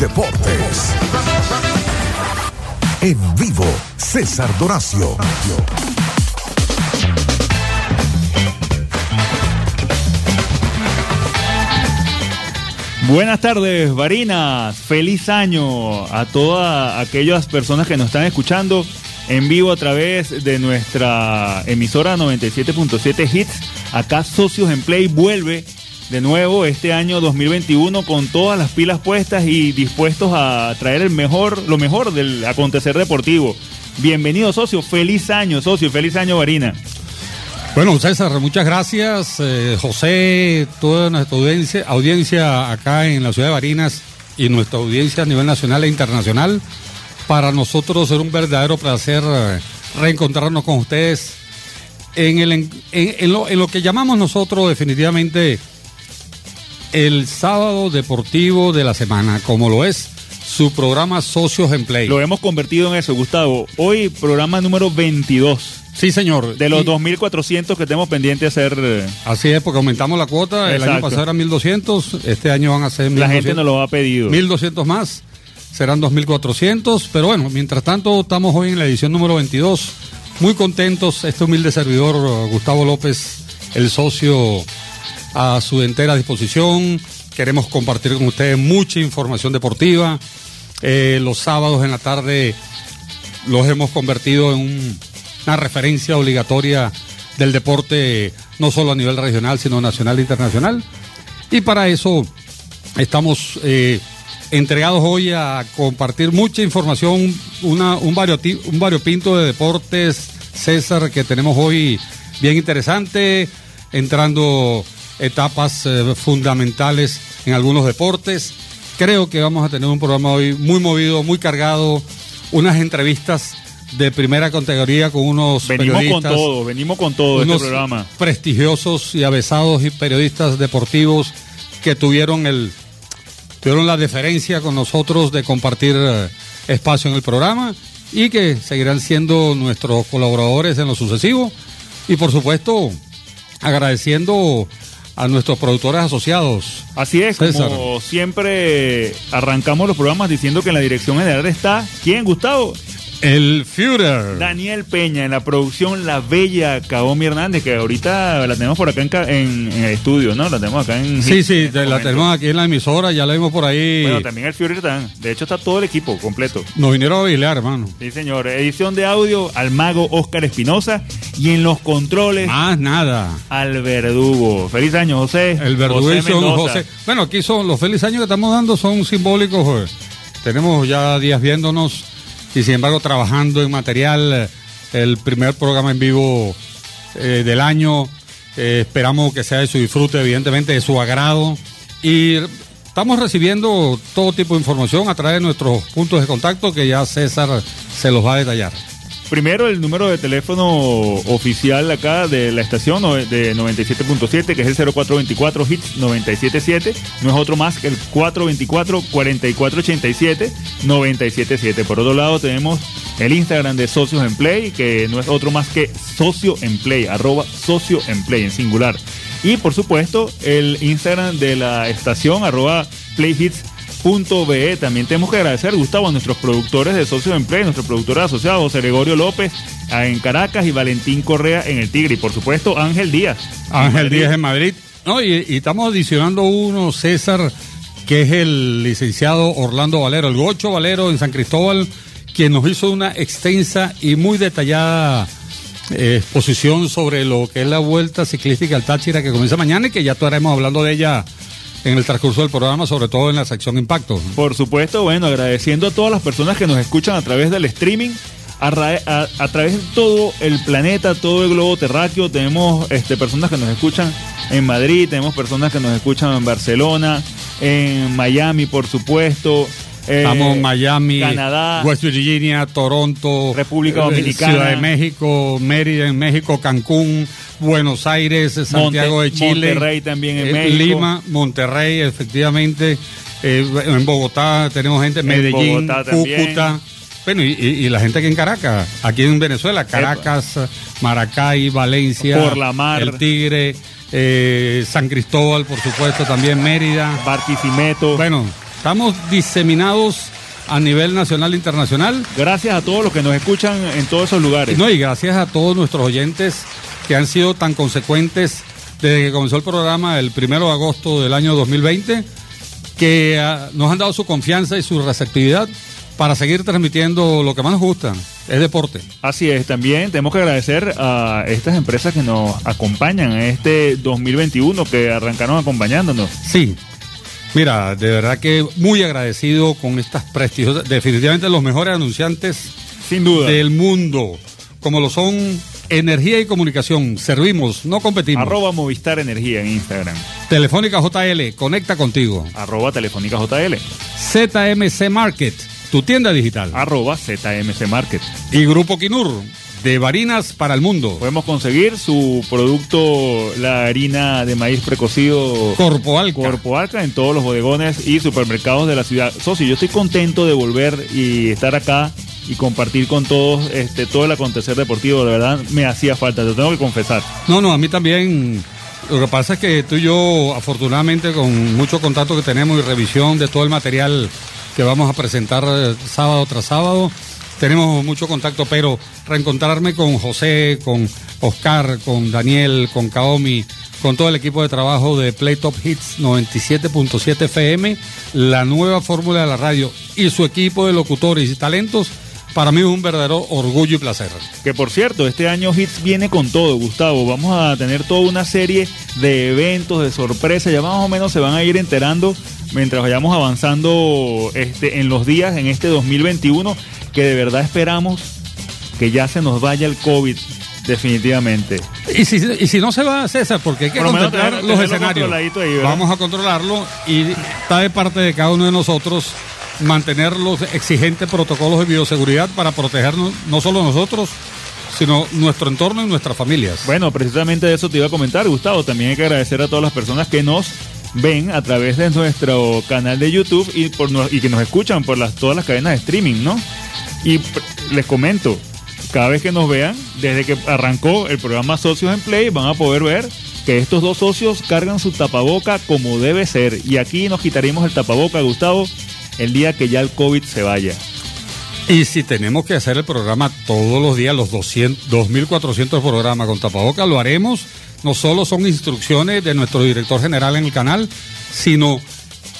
deportes. En vivo, César Doracio. Buenas tardes, Varinas. Feliz año a todas aquellas personas que nos están escuchando en vivo a través de nuestra emisora 97.7 Hits. Acá Socios en Play vuelve de nuevo este año 2021 con todas las pilas puestas y dispuestos a traer el mejor, lo mejor del acontecer deportivo. Bienvenido, socio. Feliz año, socio. Feliz año, Varina. Bueno, César, muchas gracias. Eh, José, toda nuestra audiencia, audiencia acá en la ciudad de Barinas y nuestra audiencia a nivel nacional e internacional. Para nosotros será un verdadero placer eh, reencontrarnos con ustedes en lo que llamamos nosotros definitivamente el sábado deportivo de la semana, como lo es su programa Socios en Play. Lo hemos convertido en eso, Gustavo. Hoy programa número 22. Sí, señor. De los 2.400 que tenemos pendiente hacer. Eh, Así es, porque aumentamos la cuota. El año pasado eran 1.200, este año van a ser 1.200. La gente nos lo ha pedido. 1.200 más, serán 2.400. Pero bueno, mientras tanto, estamos hoy en la edición número 22. Muy contentos, este humilde servidor, Gustavo López, el socio a su entera disposición. Queremos compartir con ustedes mucha información deportiva. Eh, los sábados en la tarde los hemos convertido en un una referencia obligatoria del deporte, no solo a nivel regional, sino nacional e internacional. Y para eso estamos eh, entregados hoy a compartir mucha información, un variopinto de deportes, César, que tenemos hoy bien interesante, entrando etapas eh, fundamentales en algunos deportes. Creo que vamos a tener un programa hoy muy movido, muy cargado, unas entrevistas de primera categoría con unos venimos periodistas. con todo, venimos con todo unos este programa. prestigiosos y avesados y periodistas deportivos que tuvieron el tuvieron la deferencia con nosotros de compartir eh, espacio en el programa y que seguirán siendo nuestros colaboradores en lo sucesivo y por supuesto agradeciendo a nuestros productores asociados. Así es, César. como siempre arrancamos los programas diciendo que en la dirección general está ¿quién, Gustavo? El Führer. Daniel Peña en la producción La Bella Kaomi Hernández, que ahorita la tenemos por acá en, ca- en- en el estudio, ¿no? La tenemos acá en. Sí, sí, en la momento. tenemos aquí en la emisora, ya la vimos por ahí. Bueno, también el Fury está. De hecho, está todo el equipo completo. Nos vinieron a vigilar, hermano. Sí, señor. Edición de audio al mago Oscar Espinosa. Y en los controles Más nada. al verdugo. Feliz año, José. El verdugo José son. José. Bueno, aquí son los felices años que estamos dando son simbólicos. Tenemos ya días viéndonos y sin embargo trabajando en material. eh, El primer programa en vivo eh, del año. Eh, esperamos que sea de su disfrute, evidentemente de su agrado. Y estamos recibiendo todo tipo de información a través de nuestros puntos de contacto que ya César se los va a detallar. Primero el número de teléfono oficial acá de la estación de 97.7, que es el 0424 hits 977. No es otro más que el 424 4487 977. Por otro lado tenemos el Instagram de Socios en Play, que no es otro más que Socio en Play, arroba Socio en Play en singular. Y por supuesto el Instagram de la estación, arroba Playhits Punto BE. También tenemos que agradecer, Gustavo, a nuestros productores de Socios en Play, nuestros productores asociados, José Gregorio López en Caracas y Valentín Correa en el Tigre. Y por supuesto, Ángel Díaz. Ángel. Díaz en Madrid. No, y, y estamos adicionando uno, César, que es el licenciado Orlando Valero, el Gocho Valero en San Cristóbal, quien nos hizo una extensa y muy detallada eh, exposición sobre lo que es la vuelta ciclística al Táchira que comienza mañana y que ya estaremos hablando de ella en el transcurso del programa, sobre todo en la sección Impacto. Por supuesto, bueno, agradeciendo a todas las personas que nos escuchan a través del streaming, a, ra- a- a través de todo el planeta, todo el globo terráqueo. Tenemos este, personas que nos escuchan en Madrid, tenemos personas que nos escuchan en Barcelona, en Miami, por supuesto. Eh, Estamos en Miami, Canadá. West Virginia, Toronto, República eh, Dominicana. Ciudad de México, Mérida en México, Cancún, Buenos Aires, Santiago Monte- de Chile, Monterrey también en eh, México. Lima, Monterrey, efectivamente, eh, en Bogotá tenemos gente, Medellín, Bogotá. Cúcuta. Bueno, y, y- y la gente aquí en Caracas, aquí en Venezuela, Caracas, Maracay, Valencia, Por la Mar. El Tigre, eh, San Cristóbal, por supuesto, también Mérida. Barquisimeto. Bueno, Estamos diseminados a nivel nacional e internacional. Gracias a todos los que nos escuchan en todos esos lugares. No, y gracias a todos nuestros oyentes que han sido tan consecuentes desde que comenzó el programa el primero de agosto del año 2020, que uh, nos han dado su confianza y su receptividad para seguir transmitiendo lo que más nos gusta, es deporte. Así es, también tenemos que agradecer a estas empresas que nos acompañan en este 2021, que arrancaron acompañándonos. Sí, mira, de verdad que muy agradecido con estas prestigiosas, definitivamente los mejores anunciantes Sin duda. del mundo, como lo son Energía y Comunicación, servimos, no competimos. Arroba Movistar Energía en Instagram. Telefónica JL, conecta contigo. Arroba Telefónica JL. ZMC Market, tu tienda digital. Arroba ZMC Market. Y Grupo Quinur, de Barinas para el mundo. Podemos conseguir su producto, la harina de maíz precocido Corpo Alca. Corpo Alca en todos los bodegones y supermercados de la ciudad. Socio, yo estoy contento de volver y estar acá y compartir con todos este todo el acontecer deportivo. De verdad me hacía falta, te tengo que confesar. No, no, a mí también. Lo que pasa es que tú y yo, afortunadamente, con mucho contacto que tenemos y revisión de todo el material que vamos a presentar eh, sábado tras sábado, tenemos mucho contacto, pero reencontrarme con José, con Oscar, con Daniel, con Kaomi, con todo el equipo de trabajo de Play Top Hits 97.7 FM, la nueva fórmula de la radio y su equipo de locutores y talentos, para mí es un verdadero orgullo y placer. Que por cierto, este año Hits viene con todo, Gustavo. Vamos a tener toda una serie de eventos, de sorpresas. Ya más o menos se van a ir enterando mientras vayamos avanzando este, en los días en este 2021, que de verdad esperamos que ya se nos vaya el COVID definitivamente. Y si, y si no se va, César, porque hay que Por menos los escenarios. Vamos a controlarlo y está de parte de cada uno de nosotros mantener los exigentes protocolos de bioseguridad para protegernos, no solo nosotros, sino nuestro entorno y nuestras familias. Bueno, precisamente de eso te iba a comentar, Gustavo. También hay que agradecer a todas las personas que nos ven a través de nuestro canal de YouTube y, por, y que nos escuchan por las, todas las cadenas de streaming, ¿no? Y les comento, cada vez que nos vean, desde que arrancó el programa Socios en Play, van a poder ver que estos dos socios cargan su tapaboca como debe ser. Y aquí nos quitaremos el tapaboca, Gustavo, el día que ya el COVID se vaya. Y si tenemos que hacer el programa todos los días, los 200, 2.400 programas con tapabocas, lo haremos. No solo son instrucciones de nuestro director general en el canal, sino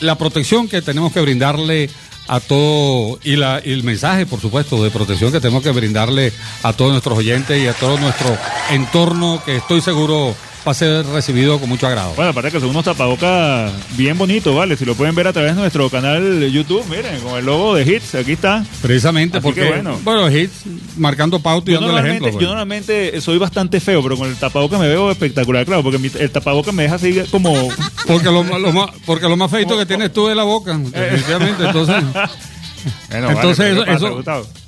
la protección que tenemos que brindarle a todo y, la, y el mensaje, por supuesto, de protección que tenemos que brindarle a todos nuestros oyentes y a todo nuestro entorno que estoy seguro va a ser recibido con mucho agrado. Bueno, aparte que son unos tapabocas bien bonitos, ¿vale? Si lo pueden ver a través de nuestro canal de YouTube, miren, con el logo de Hits, aquí está. Precisamente Así porque, que bueno. bueno, hits marcando pauta y Yo dando el ejemplo. yo pues. normalmente soy bastante feo, pero con el tapabocas me veo espectacular, claro, porque mi- el tapabocas me deja así como... Porque lo, lo más, porque lo más feito que tienes tú es la boca, definitivamente. Entonces, Bueno, entonces vale, eso,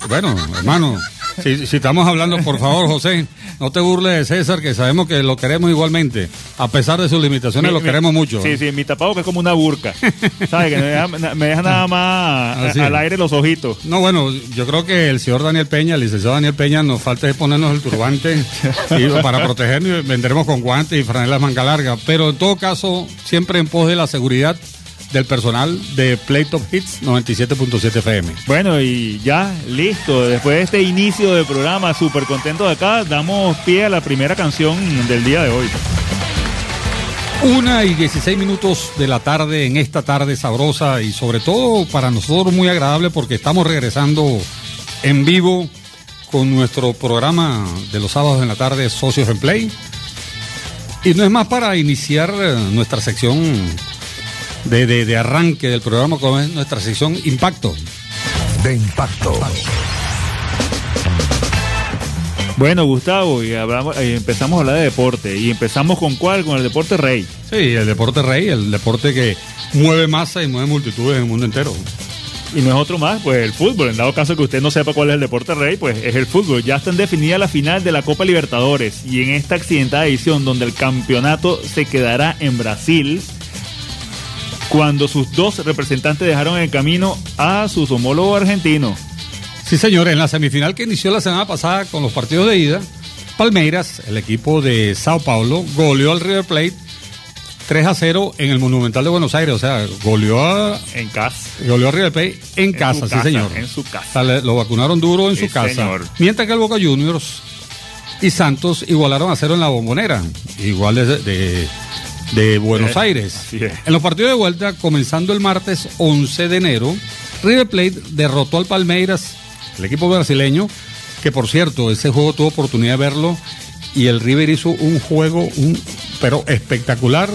bueno, hermano, si, si estamos hablando, por favor, José, no te burles de César, que sabemos que lo queremos igualmente, a pesar de sus limitaciones, Mi- lo mi- queremos mucho. Sí, sí, mi tapabocas es como una burca, ¿sabes? Que me deja, me deja nada más al aire los ojitos. No, bueno, yo creo que el señor Daniel Peña, el licenciado Daniel Peña, nos falta es ponernos el turbante y para protegernos. Vendremos con guantes y franelas manga larga. Pero en todo caso, siempre en pos de la seguridad del personal de Play Top Hits 97.7 FM. Bueno, y ya, listo. Después de este inicio del programa, súper contento de acá, damos pie a la primera canción del día de hoy. Una y 16 minutos de la tarde en esta tarde sabrosa y sobre todo para nosotros muy agradable porque estamos regresando en vivo con nuestro programa de los sábados en la tarde Socios en Play. Y no es más para iniciar eh, nuestra sección de, de- de arranque del programa como es nuestra sección Impacto. de impacto. Bueno, Gustavo, y hablamos, eh, empezamos a hablar de deporte. ¿Y empezamos con cuál? Con el deporte rey. Sí, el deporte rey, el deporte que mueve masa y mueve multitudes en el mundo entero. Y no es otro más, pues el fútbol. En dado caso que usted no sepa cuál es el deporte rey, pues es el fútbol. Ya están definidas la final de la Copa Libertadores. Y en esta accidentada edición, donde el campeonato se quedará en Brasil, cuando sus dos representantes dejaron en el camino a sus homólogos argentinos. Sí, señor, en la semifinal que inició la semana pasada con los partidos de ida, Palmeiras, el equipo de Sao Paulo, goleó al River Plate 3 a 0 en el Monumental de Buenos Aires. O sea, goleó a, En casa. goleó a River Plate en, En casa, sí señor. en su casa. Lo vacunaron duro en Sí, su casa. señor. Mientras que el Boca Juniors y Santos igualaron a cero en la bombonera. Igual de, de, de Buenos Aires. En los partidos de vuelta, comenzando el martes 11 de enero, River Plate derrotó al Palmeiras, el equipo brasileño, que por cierto, ese juego tuvo oportunidad de verlo y el River hizo un juego, un, pero espectacular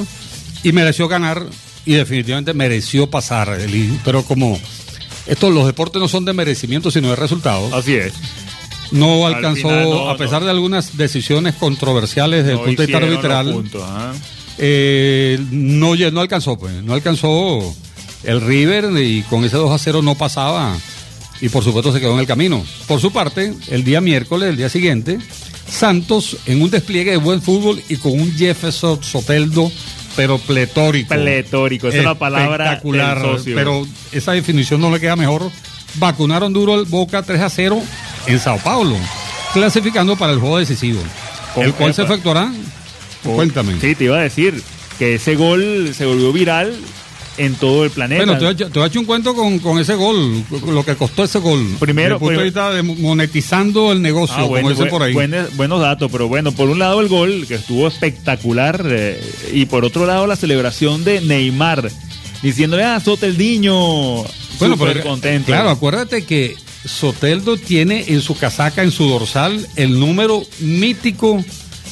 y mereció ganar y definitivamente mereció pasar. El- pero como estos los deportes no son de merecimiento sino de resultados, Así es. no Al alcanzó, final no, a pesar no. de algunas decisiones controversiales desde el punto de vista arbitral, puntos, ajá. Eh, no, no alcanzó, pues, no alcanzó el River y con ese 2 a 0 no pasaba y por supuesto se quedó en el camino. Por su parte, el día miércoles, el día siguiente, Santos en un despliegue de buen fútbol y con un Jefferson Soteldo, pero pletórico. Pletórico, esa es la palabra Espectacular, del socio. pero esa definición no le queda mejor. Vacunaron duro el Boca 3 a 0 en Sao Paulo, clasificando para el juego decisivo, el cual se efectuará. Oh, Cuéntame. Sí, te iba a decir que ese gol se volvió viral en todo el planeta. Bueno, te a, te voy a echar un cuento con, con ese gol, lo que costó ese gol. Primero, punto de vista de monetizando el negocio, Ah, bueno, como dicen bu- por ahí. buenos- buenos datos, pero bueno, por un lado el gol, que estuvo espectacular, eh, y por otro lado la celebración de Neymar, diciéndole, ah, Soteldiño, bueno, súper pero contento. claro, acuérdate que Soteldo tiene en su casaca, en su dorsal, el número mítico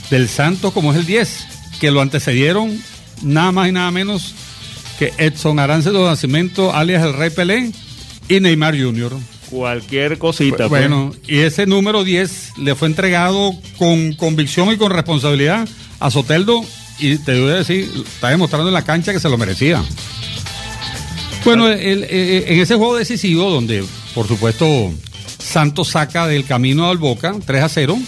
del Santos como es el 10, que lo antecedieron nada más y nada menos que Edson Arancedo Nacimiento, alias el Rey Pelé, y Neymar Jr. Cualquier cosita. pues. Bueno, y ese número 10 le fue entregado con convicción y con responsabilidad a Soteldo y te voy a decir, está demostrando en la cancha que se lo merecía. Bueno, el- eh, en ese juego decisivo, donde por supuesto Santos saca del camino al Boca 3 a 0,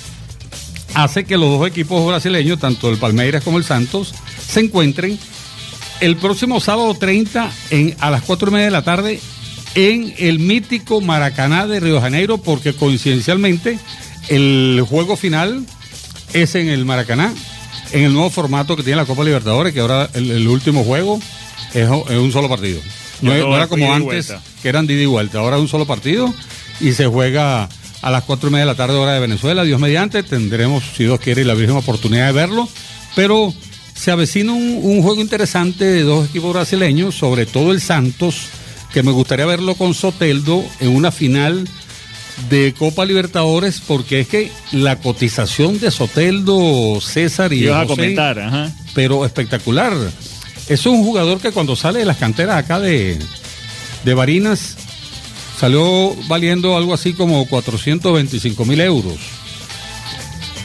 hace que los dos equipos brasileños, tanto el Palmeiras como el Santos, se encuentren el próximo sábado 30 en, a las 4 y media de la tarde en el mítico Maracaná de Río de Janeiro, porque coincidencialmente el juego final es en el Maracaná, en el nuevo formato que tiene la Copa Libertadores, que ahora el, el último juego es, es un solo partido. No, era como antes, que eran de ida y vuelta, ahora es un solo partido y se juega a las cuatro y media de la tarde hora de Venezuela, Dios mediante, tendremos, si Dios quiere, la misma oportunidad de verlo, pero se avecina un, un juego interesante de dos equipos brasileños, sobre todo el Santos, que me gustaría verlo con Soteldo en una final de Copa Libertadores, porque es que la cotización de Soteldo, César y Ibas a José, comentar, ajá. pero espectacular. Es un jugador que cuando sale de las canteras acá de, de Barinas, salió valiendo algo así como 425 mil euros.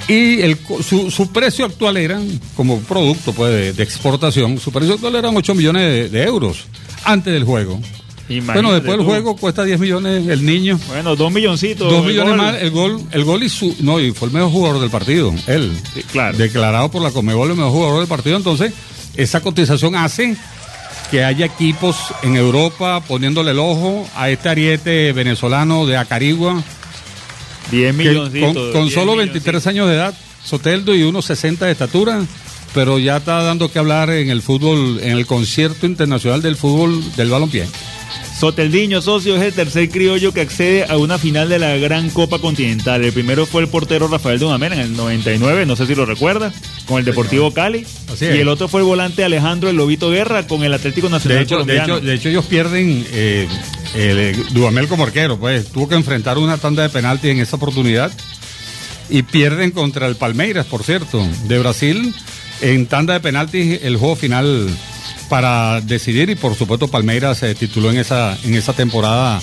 Y el, su, su precio actual era, como producto pues, de, de exportación, su precio actual eran 8 millones de, de euros antes del juego. Imagínate bueno, después del juego cuesta 10 millones el niño. Bueno, dos milloncitos. Dos el millones gol. más, el gol, el gol y su, no, y fue el mejor jugador del partido, él. Sí, claro. Declarado por la Comebol el mejor jugador del partido, entonces esa cotización hace que haya equipos en Europa poniéndole el ojo a este ariete venezolano de Acarigua, Diez que milloncitos. con, con solo milloncitos. 23 años de edad, Soteldo y unos 60 de estatura, pero ya está dando que hablar en el fútbol, en el concierto internacional del fútbol del balompié. Soteldiño, socio, es el tercer criollo que accede a una final de la Gran Copa Continental. El primero fue el portero Rafael Dudamel en el 99, no sé si lo recuerda, con el Deportivo Cali. Así y el otro fue el volante Alejandro El Lobito Guerra con el Atlético Nacional De hecho, de hecho, de hecho ellos pierden eh, el, Dudamel como arquero, pues. Tuvo que enfrentar una tanda de penaltis en esa oportunidad y pierden contra el Palmeiras, por cierto, de Brasil. En tanda de penaltis el juego final para decidir y por supuesto Palmeiras se tituló en esa en esa temporada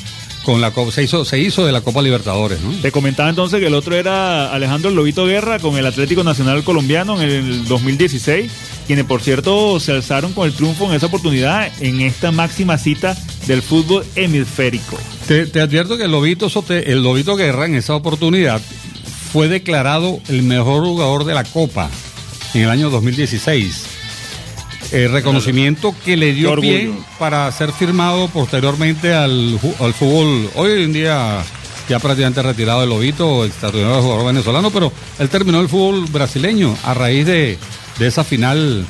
con la se hizo se hizo de la Copa Libertadores, ¿no? Te comentaba entonces que el otro era Alejandro Lobito Guerra con el Atlético Nacional Colombiano en el 2016, quienes por cierto se alzaron con el triunfo en esa oportunidad en esta máxima cita del fútbol hemisférico. Te, te advierto que el Lobito, Sote- el Lobito Guerra en esa oportunidad fue declarado el mejor jugador de la Copa en el año 2016. El reconocimiento que le dio pie para ser firmado posteriormente al, al fútbol. Hoy en día ya prácticamente retirado el Lobito, extraordinario jugador venezolano, pero él terminó el fútbol brasileño a raíz de, de esa final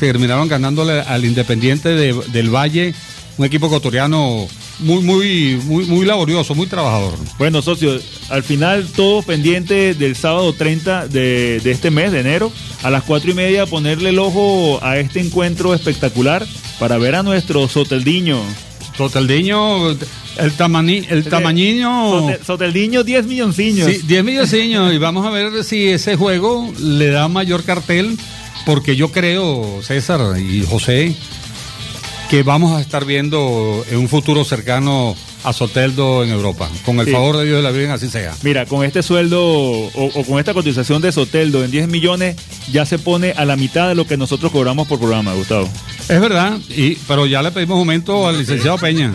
terminaron ganándole al Independiente de- del Valle, un equipo ecuatoriano muy, muy, muy, muy laborioso, muy trabajador. Bueno, socio, al final todo pendiente del sábado 30 de, de este mes, de enero, a las cuatro y media, ponerle el ojo a este encuentro espectacular para ver a nuestro Soteldiño. Soteldiño, el, tamani, el tamañiño. Sote- Soteldiño, 10 millonciños. Sí, 10 millonciños y vamos a ver si ese juego le da mayor cartel, porque yo creo, César y José, que vamos a estar viendo en un futuro cercano a Soteldo en Europa. Con el Sí. favor de Dios de la Virgen, así sea. Mira, con este sueldo o, o con esta cotización de Soteldo en 10 millones, ya se pone a la mitad de lo que nosotros cobramos por programa, Gustavo. Es verdad, y, pero ya le pedimos aumento al licenciado Peña.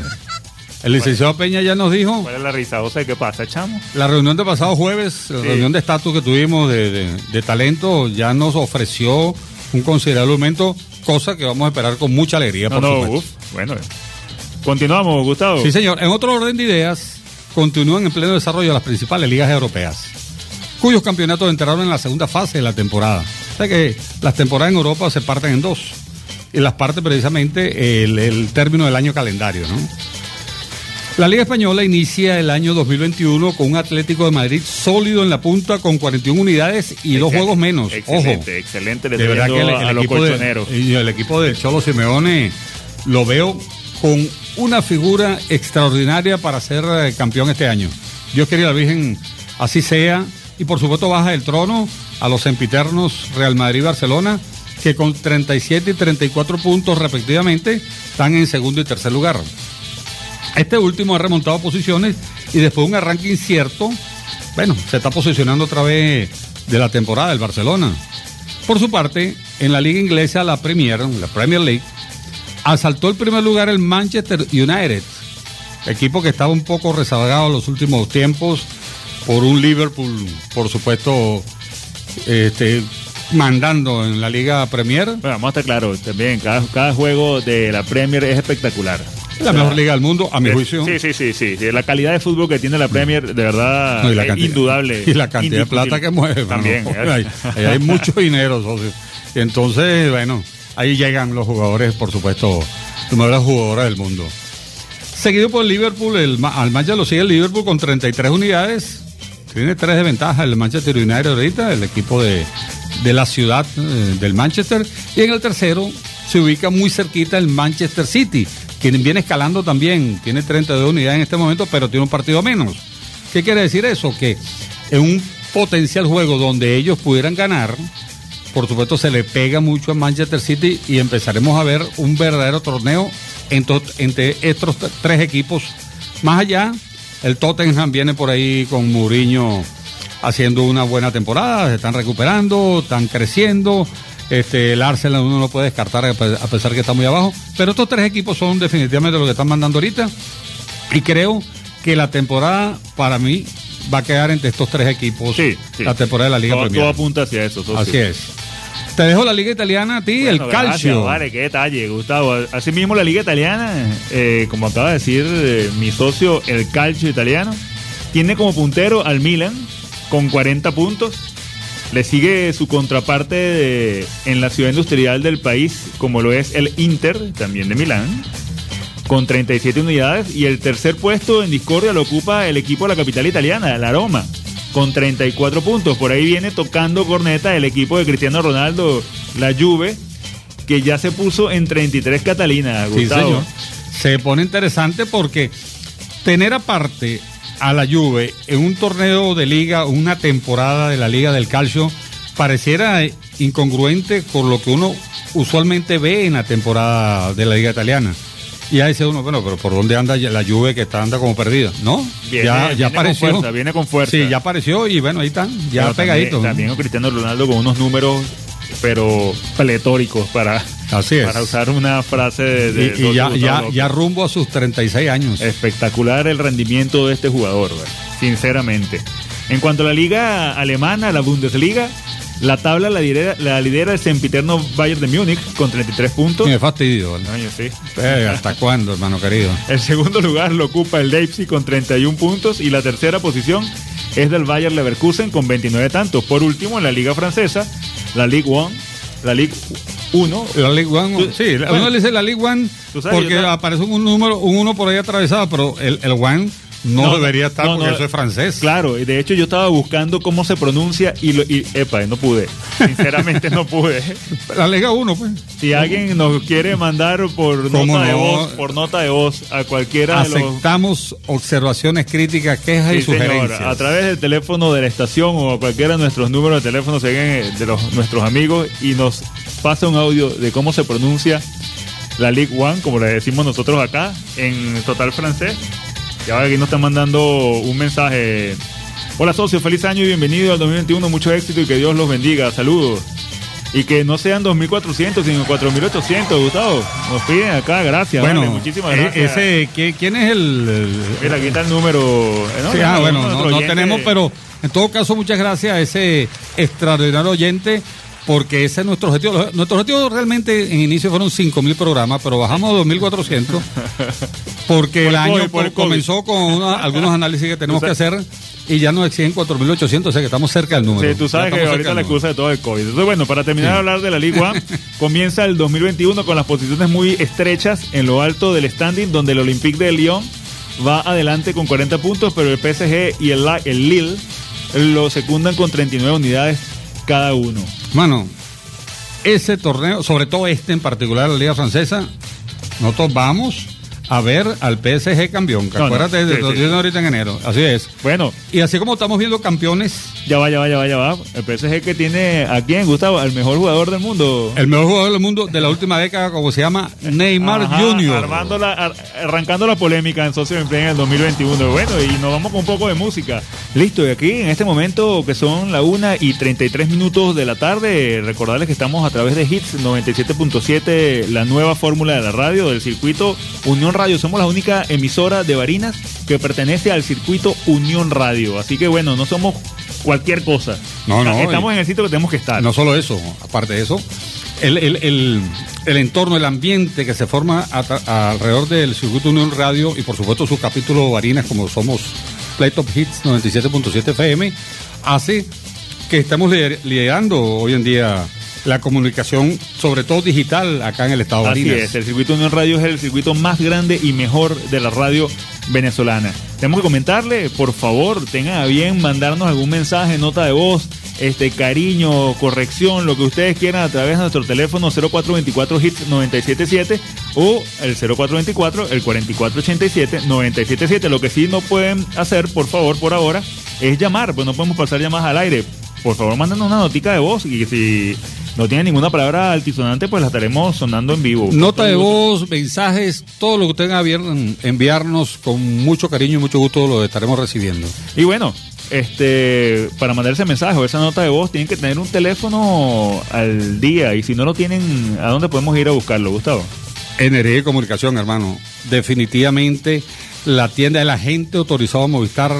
El licenciado Peña ya nos dijo, ¿Cuál es la risa? José, ¿qué pasa, chamo? la reunión de pasado jueves, la Sí. reunión de estatus que tuvimos de, de- de talento, ya nos ofreció un considerable aumento, cosa que vamos a esperar con mucha alegría, No, por no, uf, bueno. Continuamos, Gustavo. Sí, señor. En otro orden de ideas, continúan en pleno desarrollo las principales ligas europeas, cuyos campeonatos entraron en la segunda fase de la temporada. O sea que las temporadas en Europa se parten en dos. Y las parte precisamente el, el término del año calendario, ¿no? La Liga Española inicia el año 2021 con un Atlético de Madrid sólido en la punta con 41 unidades y dos juegos menos. Excelente, Ojo. excelente. Le De verdad que el, viendo el a los equipo de- el equipo del Cholo Simeone lo veo con una figura extraordinaria para ser eh, campeón este año. Dios quería la Virgen, así sea. Y por supuesto baja del trono a los sempiternos Real Madrid y Barcelona, que con 37 y 34 puntos respectivamente están en segundo y tercer lugar. Este último ha remontado posiciones y después de un arranque incierto, bueno, se está posicionando otra vez de la temporada del Barcelona. Por su parte, en la liga inglesa, la Premier, la Premier League, asaltó el primer lugar el Manchester United, equipo que estaba un poco rezagado en los últimos tiempos por un Liverpool, por supuesto, este, mandando en la liga Premier. Bueno, vamos a estar claros también. Cada, cada juego de la Premier es espectacular. La mejor liga del mundo, a mi juicio. Sí, sí, sí, sí. sí, La calidad de fútbol que tiene la Premier, de verdad, No, y la es cantidad- indudable. Y la cantidad de plata que mueve. También. ¿eh? Hay, hay mucho dinero, socio. Entonces, bueno, ahí llegan los jugadores, por supuesto, los mejores jugadores del mundo. Seguido por Liverpool, el, al Manchester lo sigue el Liverpool con 33 unidades. Tiene tres de ventaja el Manchester United ahorita, el equipo de, de la ciudad eh, del Manchester. Y en el tercero se ubica muy cerquita el Manchester City, quien viene escalando también. Tiene 32 unidades en este momento, pero tiene un partido menos. ¿Qué quiere decir eso? Que en un potencial juego donde ellos pudieran ganar, por supuesto se le pega mucho a Manchester City y empezaremos a ver un verdadero torneo ento- entre estos tres equipos. Más allá, el Tottenham viene por ahí con Mourinho haciendo una buena temporada, se están recuperando, están creciendo. Este, el Arsenal uno no puede descartar a pe- a pesar que está muy abajo, pero estos tres equipos son definitivamente los que están mandando ahorita y creo que la temporada para mí va a quedar entre estos tres equipos. Sí, sí. La temporada de la Liga todo, Premier. todo apunta hacia eso. Así es. Te dejo la liga italiana a ti, Bueno, el calcio. Vale, qué detalle, Gustavo. Así mismo la liga italiana, eh, como acaba de decir eh, mi socio, el calcio italiano, tiene como puntero al Milan con 40 puntos. Le sigue su contraparte de- en la ciudad industrial del país, como lo es el Inter, también de Milán, con 37 unidades. Y el tercer puesto en discordia lo ocupa el equipo de la capital italiana, el Aroma, con 34 puntos. Por ahí viene tocando corneta el equipo de Cristiano Ronaldo, la Juve, que ya se puso en 33 Catalina, Sí, Gustavo. señor. Se pone interesante porque tener aparte a la Juve en un torneo de liga, una temporada de la Liga del Calcio, pareciera incongruente con lo que uno usualmente ve en la temporada de la Liga Italiana. Y ahí dice uno, bueno, pero ¿por dónde anda la Juve que está anda como perdida? No, Viene- ya, viene ya con apareció. fuerza, viene con fuerza. Sí, ya apareció y bueno, ahí están, ya Pero pegaditos. También, también con Cristiano Ronaldo con unos números, pero pletóricos para, Así es. para usar una frase de, de- Y, y ya, ya, ya rumbo a sus 36 años. Espectacular el rendimiento de este jugador, sinceramente. En cuanto a la liga alemana, la Bundesliga, la tabla la lidera, la lidera el sempiterno Bayern de Múnich con 33 puntos. Me fastidio. ¿vale? Coño, sí. Eh, ¿Hasta cuándo, hermano querido? El segundo lugar lo ocupa el Leipzig con 31 puntos y la tercera posición es del Bayer Leverkusen con 29 tantos. Por último, en la liga francesa, la Ligue 1, la Ligue 1. La League One, sí, bueno. uno le dice la League One sabes, porque aparece un número, un uno por ahí atravesado, pero el, el One no, debería estar no, porque no, eso es francés. Claro, y de hecho yo estaba buscando cómo se pronuncia y, lo, y epa, no pude. Sinceramente no pude. La Liga 1, pues. Si alguien nos quiere mandar por ¿Cómo nota de voz, por nota de voz a cualquiera de los Aceptamos observaciones críticas, quejas y Sí, señor. sugerencias. A través del teléfono de la estación o a cualquiera de nuestros números de teléfono ven de los, nuestros amigos y nos pasa un audio de cómo se pronuncia la Ligue One, como le decimos nosotros acá, en total francés. Ya aquí nos están mandando un mensaje. Hola socio, feliz año y bienvenido al 2021, mucho éxito y que Dios los bendiga. Saludos. Y que no sean 2.400, sino 4.800, Gustavo. Nos piden acá, gracias. bueno, vale, muchísimas e- gracias. ese, ¿qué- ¿quién es el, el- Mira, aquí está el número. eh, ¿no? Sí, ah, bueno, no, tenemos, pero en todo caso, muchas gracias a ese extraordinario oyente, porque ese es nuestro objetivo. Nuestro objetivo realmente en inicio fueron 5.000 programas, pero bajamos a 2.400, porque Por el el año COVID, por comenzó con una- algunos análisis que tenemos que hacer y ya nos exigen 4.800, o sea que estamos cerca del número. Sí, tú sabes que ahorita la excusa de todo el COVID. Entonces, bueno, para terminar Sí. de hablar de la Liga comienza el 2021 con las posiciones muy estrechas en lo alto del standing, donde el Olympique de Lyon va adelante con 40 puntos, pero el PSG y el, el Lille lo secundan con 39 unidades cada uno. Mano, ese torneo, sobre todo este en particular, la Liga Francesa, nosotros vamos a ver al PSG campeón. No, no, acuérdate de sí, lo sí. que dicen ahorita en enero. Así es. Bueno, Y así como estamos viendo campeones, ya va, ya va, ya va, ya va. El PSG que tiene a quién, Gustavo, al mejor jugador del mundo. el mejor jugador del mundo de la última década, como se llama Neymar Ajá, Jr. armando la- ar- arrancando la polémica en Socio Empleo en el 2021. Bueno, y nos vamos con un poco de música. Listo, y aquí en este momento que son la 1 y 33 minutos de la tarde, recordarles que estamos a través de Hits 97.7, la nueva fórmula de la radio del circuito Unión Radio. Somos la única emisora de Barinas que pertenece al circuito Unión Radio. Así que bueno, no somos cualquier cosa. No, no, Estamos en el sitio que tenemos que estar. No solo eso, aparte de eso, el, el- el- el entorno, el ambiente que se forma a alrededor del circuito Unión Radio y por supuesto su capítulo Barinas, como somos Play Top Hits 97.7 FM, hace que estemos lider- liderando hoy en día la comunicación, sobre todo digital, acá en el estado de Así es, el circuito Unión Radio es el circuito más grande y mejor de la radio venezolana. Tenemos que comentarle, por favor, tengan a bien mandarnos algún mensaje, nota de voz, este cariño, corrección, lo que ustedes quieran a través de nuestro teléfono 0424 hits 977 o el 0424 el 4487 977. Lo que sí no pueden hacer, por favor, por ahora, es llamar, pues no podemos pasar llamadas al aire. Por favor, mándanos una notica de voz y si no tienen ninguna palabra altisonante, pues la estaremos sonando en vivo. Nota de voz, mensajes, todo lo que tengan a bien enviarnos con mucho cariño y mucho gusto lo estaremos recibiendo. Y bueno, este, para mandar ese mensaje o esa nota de voz, tienen que tener un teléfono al día. Y si no lo tienen, ¿a dónde podemos ir a buscarlo, Gustavo? Energía y comunicación, hermano. Definitivamente la tienda del agente autorizado a Movistar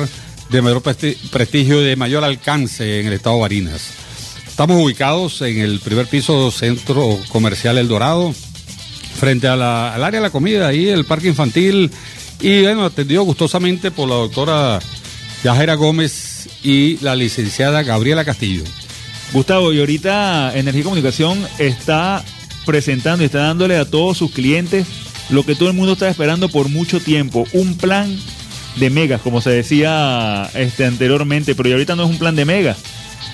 de mayor presti- prestigio y de mayor alcance en el estado de Barinas. Estamos ubicados en el primer piso Centro Comercial El Dorado, frente a la- al área de la comida, ahí el parque infantil, y bueno, atendido gustosamente por la doctora Yajaira Gómez y la licenciada Gabriela Castillo. Gustavo, y ahorita Energía y Comunicación está presentando y está dándole a todos sus clientes lo que todo el mundo está esperando por mucho tiempo, un plan de megas, como se decía este, anteriormente, pero ahorita no es un plan de megas.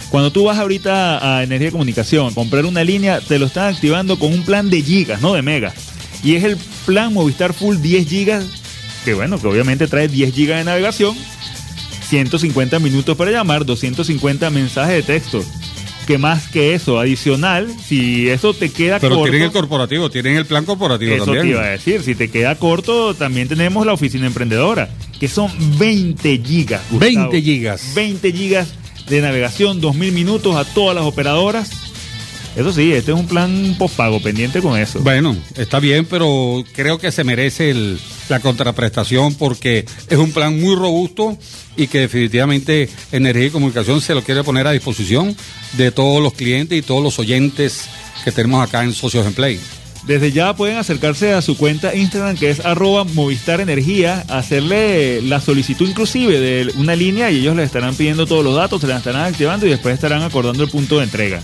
Cuando tú vas ahorita a Energía Comunicación comprar una línea, te lo están activando con un plan de gigas, no de megas. Y es el plan Movistar Full 10 gigas, que bueno, que obviamente trae 10 gigas de navegación, 150 minutos para llamar, 250 mensajes de texto. Que más que eso, adicional, si eso te queda Pero corto. tienen el corporativo, tienen el plan corporativo Eso también. te iba a decir, si te queda corto, también tenemos la oficina emprendedora, que son 20 gigas. Gustavo. 20 gigas. 20 gigas de navegación, 2.000 minutos a todas las operadoras. Eso sí, este es un plan postpago, pendiente con eso. Bueno, está bien, pero creo que se merece el- la contraprestación porque es un plan muy robusto y que definitivamente Energía y Comunicación se lo quiere poner a disposición de todos los clientes y todos los oyentes que tenemos acá en Socios en Play. Desde ya pueden acercarse a su cuenta Instagram que es arroba Movistar Energía, hacerle la solicitud inclusive de una línea y ellos les estarán pidiendo todos los datos, se la estarán activando y después estarán acordando el punto de entrega.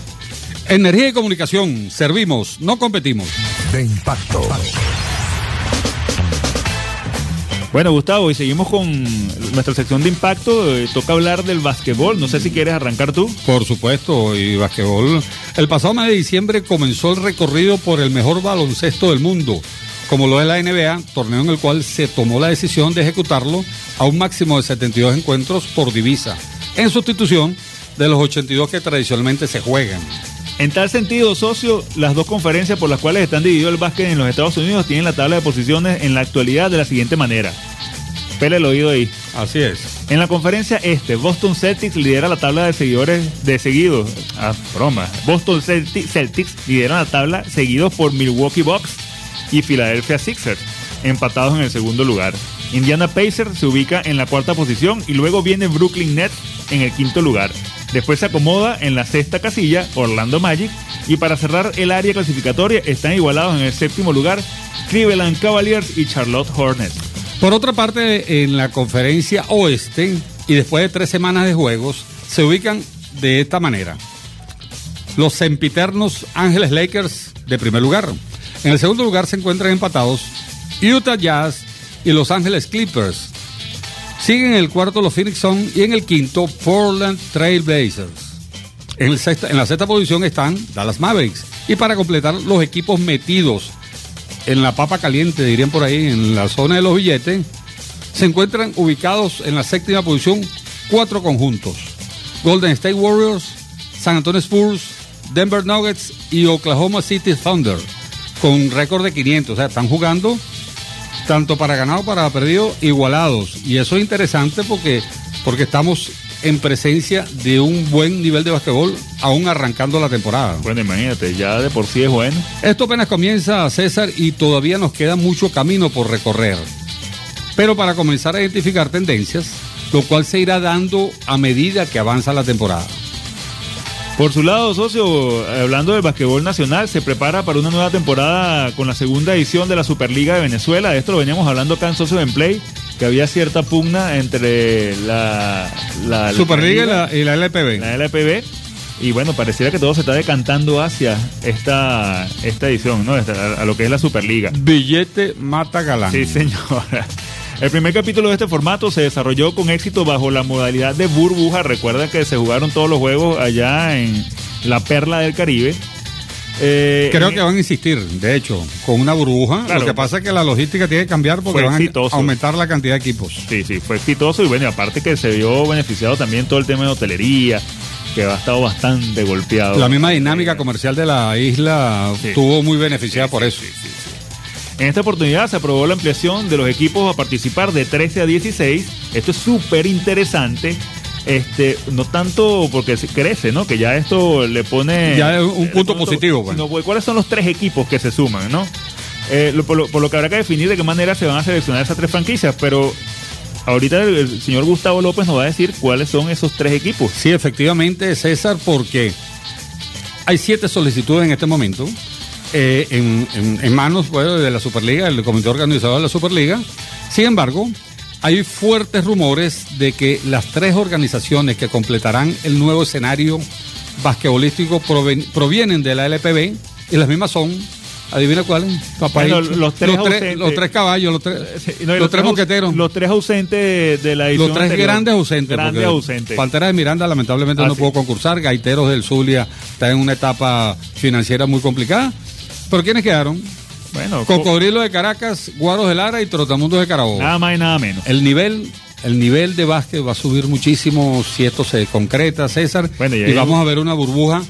Energía y comunicación, servimos, no competimos. De impacto. Bueno, Gustavo, y seguimos con nuestra sección de impacto. Eh, toca hablar del básquetbol. No sé si quieres arrancar tú. Por supuesto, y básquetbol. El pasado mes de diciembre comenzó el recorrido por el mejor baloncesto del mundo, como lo es la NBA, torneo en el cual se tomó la decisión de ejecutarlo a un máximo de 72 encuentros por divisa, en sustitución de los 82 que tradicionalmente se juegan. En tal sentido, socio, las dos conferencias por las cuales están divididos el básquet en los Estados Unidos tienen la tabla de posiciones en la actualidad de la siguiente manera. Pele el oído ahí. Así es. En la conferencia este, Boston Celtics lidera la tabla de seguidores de seguidos. Ah, broma. Boston Celtics, Celtics lidera la tabla seguidos por Milwaukee Bucks y Philadelphia Sixers, empatados en el segundo lugar. Indiana Pacers se ubica en la cuarta posición y luego viene Brooklyn Nets en el quinto lugar. Después se acomoda en la sexta casilla Orlando Magic y para cerrar el área clasificatoria están igualados en el séptimo lugar Cleveland Cavaliers y Charlotte Hornets. Por otra parte, en la conferencia oeste, y después de tres semanas de juegos, se ubican de esta manera. Los sempiternos Ángeles Lakers de primer lugar. En el segundo lugar se encuentran empatados Utah Jazz y Los Ángeles Clippers. Siguen en el cuarto los Phoenix Suns y en el quinto Portland Trail Blazers. En, la sexta posición están Dallas Mavericks. Y para completar los equipos metidos en la papa caliente, dirían por ahí, en la zona de los billetes, se encuentran ubicados en la séptima posición cuatro conjuntos. Golden State Warriors, San Antonio Spurs, Denver Nuggets y Oklahoma City Thunder, con récord de 500. O sea, están jugando tanto para ganado para perdido igualados. Y eso es interesante porque, porque estamos en presencia de un buen nivel de basquetbol aún arrancando la temporada. Bueno, imagínate, ya de por sí es bueno. Esto apenas comienza, César, y todavía nos queda mucho camino por recorrer. Pero para comenzar a identificar tendencias, lo cual se irá dando a medida que avanza la temporada. Por su lado, socio, hablando del basquetbol nacional, se prepara para una nueva temporada con la segunda edición de la Superliga de Venezuela. De esto lo veníamos hablando acá en Socio en Play, que había cierta pugna entre la, Superliga y la, y la LPB. la LPB. Y bueno, pareciera que todo se está decantando hacia esta, esta edición, ¿no? A lo que es la Superliga. Billete mata galán. Sí, señora. El primer capítulo de este formato se desarrolló con éxito bajo la modalidad de burbuja. Recuerda que se jugaron todos los juegos allá en la perla del Caribe. Eh, Creo que van a insistir, de hecho, con una burbuja. Claro. Lo que pasa es que la logística tiene que cambiar porque van exitoso. a aumentar la cantidad de equipos. Sí, sí, fue exitoso y bueno, y aparte que se vio beneficiado también todo el tema de hotelería, que ha estado bastante golpeado. La misma dinámica comercial de la isla Sí. estuvo muy beneficiada por eso. En esta oportunidad se aprobó la ampliación de los equipos a participar de 13 a 16. Esto es súper interesante. Este, no tanto porque crece, ¿no? Que ya esto le pone. Ya es un punto positivo, pues. pues, ¿Cuáles son los tres equipos que se suman, no? Eh, lo- por, lo, por lo que habrá que definir de qué manera se van a seleccionar esas tres franquicias, pero ahorita el, el señor Gustavo López nos va a decir cuáles son esos tres equipos. Sí, efectivamente, César, porque hay siete solicitudes en este momento eh, en, en- en manos bueno, de la Superliga, del comité organizador de la Superliga. Sin embargo, hay fuertes rumores de que las tres organizaciones que completarán el nuevo escenario basquetbolístico proven- provienen de la LPB y las mismas son, adivina cuáles, papá. Bueno, los tres los, tres, ausentes. los tres caballos, los tres, Sí, no, los tres moqueteros. Los tres ausentes de la edición Los tres anterior. grandes ausentes. Grandes ausentes. Pantera de Miranda lamentablemente no pudo concursar. Gaiteros del Zulia está en una etapa financiera muy complicada. Pero ¿quiénes quedaron? Bueno, co- Cocodrilo de Caracas, Guaros de Lara y Trotamundos de Carabobo. nada más y nada menos. El nivel, el nivel de básquet va a subir muchísimo si esto se concreta, César. Bueno, y y vamos a ver una burbuja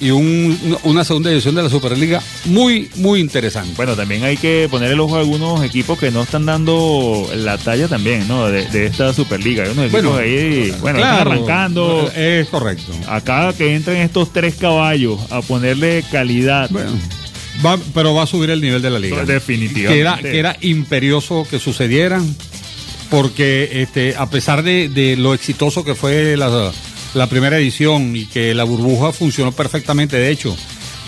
y un- una segunda edición de la Superliga muy, muy interesante. Bueno, también hay que poner el ojo a algunos equipos que no están dando la talla también, ¿no? De, de esta Superliga. Hay unos equipos Bueno, ahí, bueno, están arrancando. Es correcto. Acá que entren estos tres caballos a ponerle calidad. Bueno, va- pero va a subir el nivel de la liga. Definitivamente. Que era, que era imperioso que sucediera, porque este, a pesar de, de lo exitoso que fue la, la primera edición y que la burbuja funcionó perfectamente, de hecho,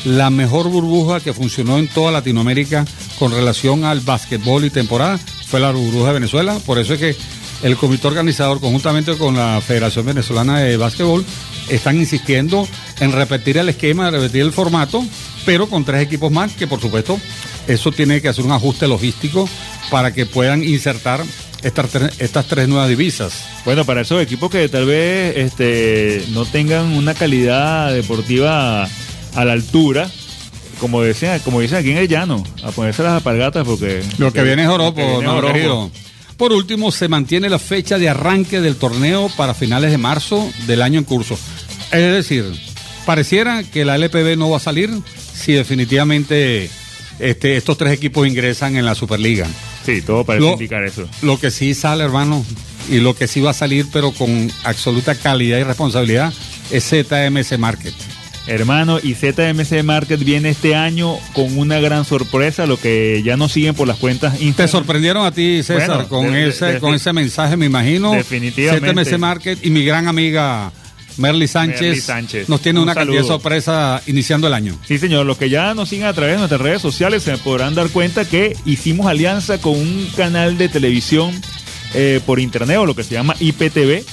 la mejor burbuja que funcionó en toda Latinoamérica con relación al básquetbol y temporada fue la burbuja de Venezuela, por eso es que el comité organizador, conjuntamente con la Federación Venezolana de Básquetbol, están insistiendo en repetir el esquema, repetir el formato, pero con tres equipos más, que por supuesto eso tiene que hacer un ajuste logístico para que puedan insertar estas, tres- estas tres nuevas divisas. Bueno, para esos equipos que tal vez este, no tengan una calidad deportiva a la altura, como dicen, como dicen aquí en el llano, a ponerse las alpargatas porque... Lo que viene es que viene no, querido. Por último, se mantiene la fecha de arranque del torneo para finales de marzo del año en curso. Es decir, pareciera que la LPB no va a salir si definitivamente este, estos tres equipos ingresan en la Superliga. Sí, todo parece Lo- indicar eso. Lo que sí sale, hermano, y lo que sí va a salir, pero con absoluta calidad y responsabilidad, es ZMC Market. Hermano, y ZMC Market viene este año con una gran sorpresa, lo que ya nos siguen por las cuentas Te Instagram. sorprendieron a ti, César, Bueno, con, de- ese, de- con ese mensaje, me imagino. Definitivamente. ZMC Market y mi gran amiga Merly Sánchez, Merly Sánchez. nos tiene Un una cantidad de saludo. sorpresa iniciando el año. Sí, señor, los que ya nos siguen a través de nuestras redes sociales se podrán dar cuenta que hicimos alianza con un canal de televisión eh, por internet o lo que se llama IPTV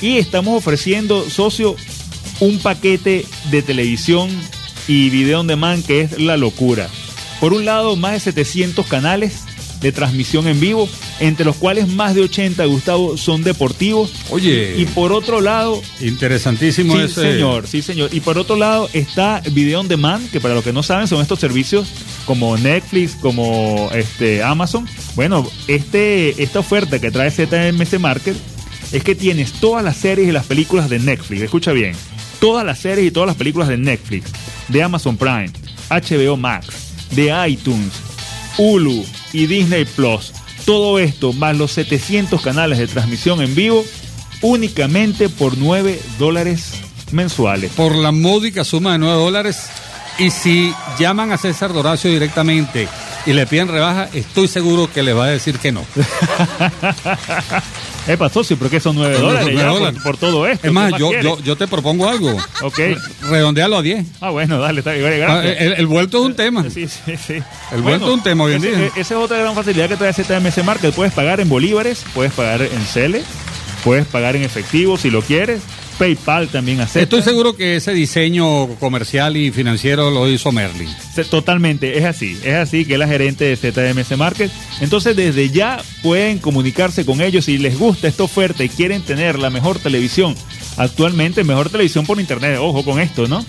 y estamos ofreciendo, socio, un paquete de televisión y video on demand que es la locura. Por un lado, más de 700 canales de transmisión en vivo, entre los cuales más de 80, Gustavo, son deportivos. Oye, Y por otro lado, interesantísimo Sí, ese. señor, sí, señor. Y por otro lado está Video on Demand, que para los que no saben son estos servicios como Netflix, como este Amazon. Bueno, este, esta oferta que trae ZMC Market es que tienes todas las series y las películas de Netflix. Escucha bien. Todas las series y todas las películas de Netflix, de Amazon Prime, HBO Max, de iTunes, Hulu y Disney Plus. Todo esto más los 700 canales de transmisión en vivo únicamente por 9 dólares mensuales. Por la módica suma de 9 dólares. Y si llaman a César Doracio directamente y le piden rebaja, estoy seguro que le va a decir que no. Epa, socio, ¿pero qué son 9 Son dólares ya por- dólares. Por, todo esto? Es más, ¿Qué yo, quieres? yo, yo te propongo algo. Ok. Redondealo a 10. Ah, bueno, dale, está bien. Ah, Gracias. el, el vuelto es un tema. Sí, sí, sí. El vuelto es un tema hoy en ese- día. e- Esa es otra gran facilidad que trae ZMC Market. Puedes pagar en bolívares, puedes pagar en CELE, puedes pagar en efectivo si lo quieres. PayPal también acepta. Estoy seguro que ese diseño comercial y financiero lo hizo Merlin. Totalmente, es así, es así que es la gerente de ZMC Market. Entonces desde ya pueden comunicarse con ellos si les gusta esta oferta y quieren tener la mejor televisión. Actualmente mejor televisión por internet, ojo con esto, ¿no?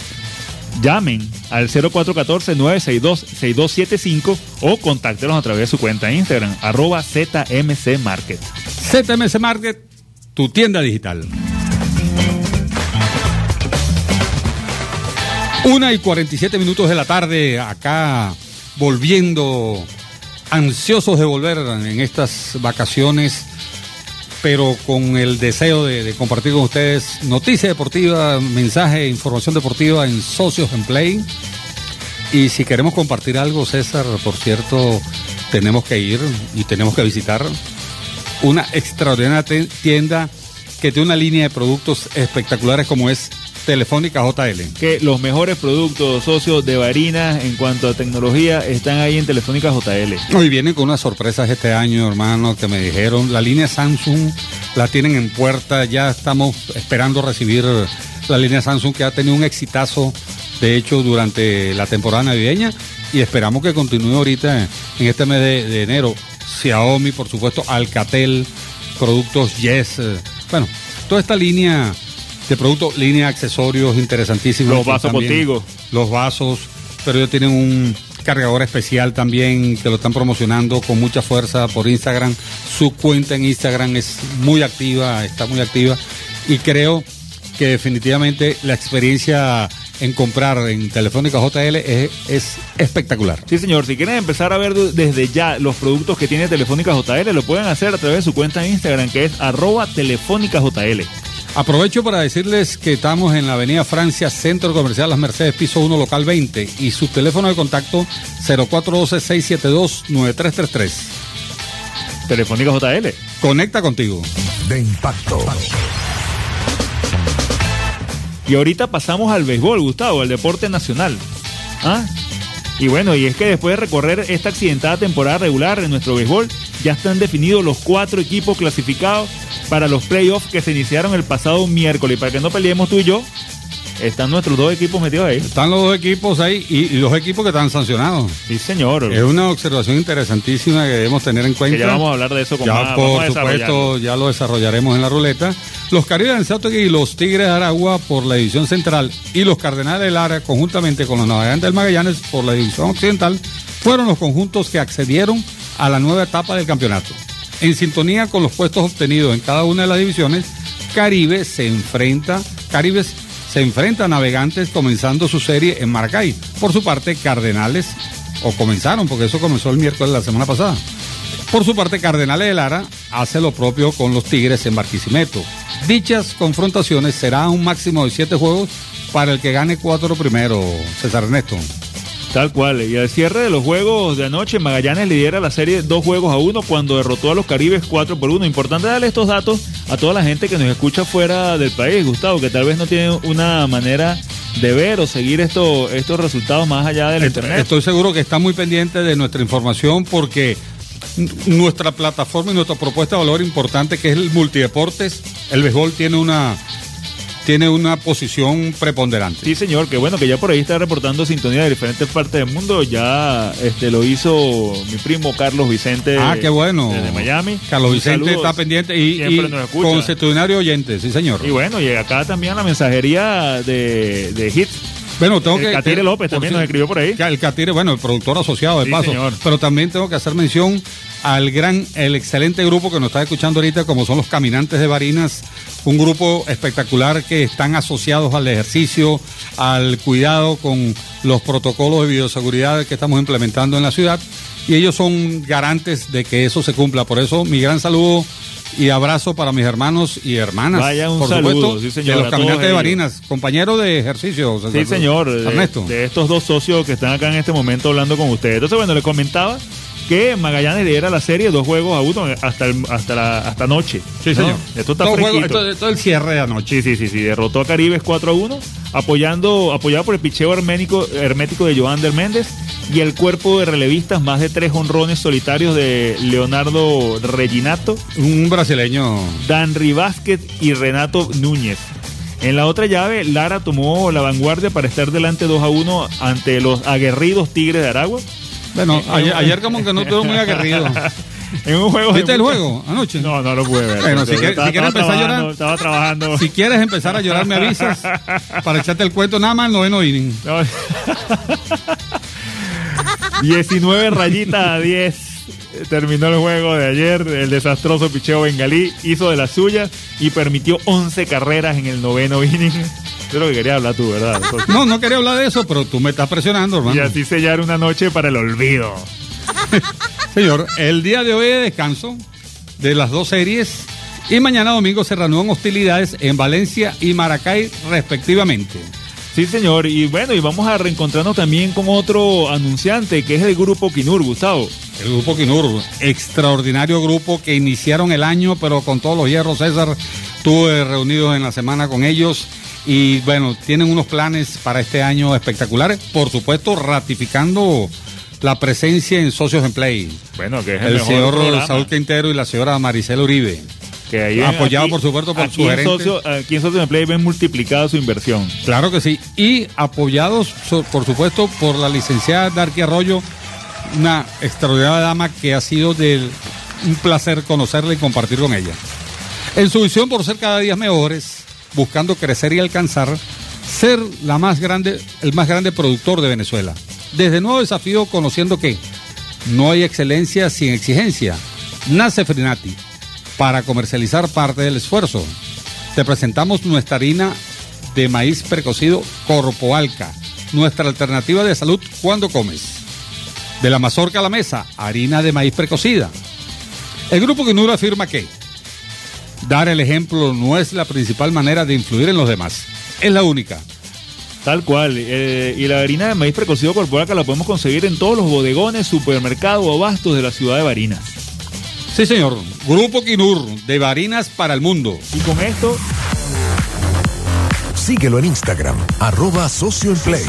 Llamen al 0414-962-6275 o contáctelos a través de su cuenta de Instagram, arroba ZMC Market. ZMC Market, tu tienda digital. Una y 47 minutos de la tarde, acá volviendo, ansiosos de volver en estas vacaciones, pero con el deseo de, de compartir con ustedes noticia deportiva, mensaje, información deportiva en Socios en Play. Y si queremos compartir algo, César, por cierto, tenemos que ir y tenemos que visitar una extraordinaria tienda que tiene una línea de productos espectaculares como es Telefónica JL. Que los mejores productos socios de Varinas en cuanto a tecnología están ahí en Telefónica JL. Hoy vienen con unas sorpresas este año, hermano, que me dijeron. La línea Samsung la tienen en puerta, ya estamos esperando recibir la línea Samsung que ha tenido un exitazo, de hecho, durante la temporada navideña y esperamos que continúe ahorita en este mes de, de enero. Xiaomi, por supuesto, Alcatel, productos Yes, eh, bueno, toda esta línea de productos, línea de accesorios interesantísimos. Los vasos También contigo. Los vasos, pero ellos tienen un cargador especial también que lo están promocionando con mucha fuerza por Instagram. Su cuenta en Instagram es muy activa, está muy activa y creo que definitivamente la experiencia en comprar en Telefónica JL es, es espectacular. Sí, señor. Si quieren empezar a ver de- desde ya los productos que tiene Telefónica JL, lo pueden hacer a través de su cuenta en Instagram, que es arroba Telefónica JL. Aprovecho para decirles que estamos en la Avenida Francia, Centro Comercial Las Mercedes, piso 1, local 20, y su teléfono de contacto 0412-672-9333. Telefónica JL. Conecta contigo. de impacto, Y ahorita pasamos al béisbol, Gustavo, al deporte nacional. ¿Ah? Y bueno, y es que después de recorrer esta accidentada temporada regular en nuestro béisbol, ya están definidos los cuatro equipos clasificados para los playoffs que se iniciaron el pasado miércoles. Para que no peleemos tú y yo, están nuestros dos equipos metidos ahí. Están los dos equipos ahí y, y los equipos que están sancionados. Sí, señor. Es una observación interesantísima que debemos tener en cuenta. Que ya vamos a hablar de eso con Ya, más- por supuesto, ya lo desarrollaremos en la ruleta. Los Caribes de Anzoátegui y los Tigres de Aragua por la división central y los Cardenales del Lara conjuntamente con los Navegantes del Magallanes por la división occidental fueron los conjuntos que accedieron a la nueva etapa del campeonato. En sintonía con los puestos obtenidos en cada una de las divisiones, Caribe se enfrenta, Caribes se enfrenta a Navegantes comenzando su serie en Maracay. Por su parte, Cardenales, o comenzaron, porque eso comenzó el miércoles de la semana pasada. Por su parte, Cardenales de Lara hace lo propio con los Tigres en Barquisimeto. Dichas confrontaciones serán un máximo de siete juegos para el que gane cuatro primero, César Ernesto. Tal cual. Y al cierre de los juegos de anoche, Magallanes lidera la serie dos juegos a uno cuando derrotó a los Caribes 4 por 1. Importante darle estos datos a toda la gente que nos escucha fuera del país, Gustavo, que tal vez no tiene una manera de ver o seguir esto, estos resultados más allá del internet. Estoy seguro que está muy pendiente de nuestra información porque nuestra plataforma y nuestra propuesta de valor importante que es el multideportes, el béisbol tiene una tiene una posición preponderante. Sí, señor, que bueno, que ya por ahí está reportando sintonía de diferentes partes del mundo. Ya este lo hizo mi primo Carlos Vicente. Ah, qué bueno. Desde Miami. Carlos Vicente está pendiente y, y oyente, sí señor. Y bueno, y acá también la mensajería de, de Hits. Bueno, tengo El que. Catire que- López también nos escribió por ahí. El Catire, bueno, el productor asociado de Sí, paso. señor. Pero también tengo que hacer mención al gran, el excelente grupo que nos está escuchando ahorita, como son los Caminantes de Barinas, un grupo espectacular que están asociados al ejercicio, al cuidado con los protocolos de bioseguridad que estamos implementando en la ciudad. Y ellos son garantes de que eso se cumpla. Por eso, mi gran saludo y abrazo para mis hermanos y hermanas. Vaya un por saludo, supuesto, sí, señor, de los Caminantes de. Barinas, compañeros de ejercicio. Sí, señor. De, Ernesto. de estos dos socios que están acá en este momento hablando con ustedes. Entonces, bueno, le comentaba que Magallanes lidera la serie dos juegos a uno hasta el, hasta la hasta anoche. Sí, ¿no? señor. Esto está esto- el cierre de anoche. Sí, sí, sí, sí. Derrotó a Caribes 4 a 1, apoyando, apoyado por el picheo hermético, hermético de Joander Méndez y el cuerpo de relevistas, más de tres honrones solitarios de Leonardo Reginato, Un brasileño. Danry Vázquez y Renato Núñez. En la otra llave, Lara tomó la vanguardia para estar delante 2 a 1 ante los aguerridos Tigres de Aragua. Bueno, ayer, ayer como que no estuvo muy aguerrido. En un juego. ¿Viste el juego anoche? No, no lo pude ver. Bueno, si quieres- si empezar a llorar. Estaba trabajando. Si quieres empezar a llorar, me avisas para echarte el cuento nada más noveno inning. No. 19 rayitas a 10. Terminó el juego de ayer. El desastroso picheo bengalí hizo de las suyas y permitió 11 carreras en el noveno inning. Es lo que quería hablar tú, ¿verdad? No, no quería hablar de eso, pero tú me estás presionando, Y hermano. así sellar una noche para el olvido. Señor, el día de hoy de descanso de las dos series y mañana domingo se reanudan hostilidades en Valencia y Maracay respectivamente. Sí, señor. Y bueno, y vamos a reencontrarnos también con otro anunciante que es el grupo Kinur, Gustavo. El grupo Quinur, extraordinario grupo que iniciaron el año, pero con todos los hierros, César, estuve reunidos en la semana con ellos y bueno, tienen unos planes para este año espectaculares, por supuesto ratificando la presencia en Socios en Play. Bueno, que es el, El señor programa. Saúl Quintero y la señora Maricela Uribe. Que ahí Apoyado, aquí- por supuesto, por su en gerente. socio, Aquí en Socio de Play ven multiplicada su inversión. Claro que sí. Y apoyados, por supuesto, por la licenciada Darky Arroyo, una extraordinaria dama que ha sido de un placer conocerla y compartir con ella. En su visión por ser cada día mejores, buscando crecer y alcanzar, ser la más grande, el más grande productor de Venezuela. Desde nuevo desafío, conociendo que no hay excelencia sin exigencia. Nace Frinati para comercializar parte del esfuerzo. Te presentamos nuestra harina de maíz precocido Corpoalca, nuestra alternativa de salud cuando comes. De la mazorca a la mesa, harina de maíz precocida. El grupo Quinura afirma que dar el ejemplo no es la principal manera de influir en los demás, es la única. Tal cual. eh, y la harina de maíz precocido corporal la podemos conseguir en todos los bodegones, supermercados o abastos de la ciudad de Barinas. Sí, señor. Grupo Quinur, de Barinas para el mundo. Y con esto, Síguelo en Instagram, arroba Socio en Play.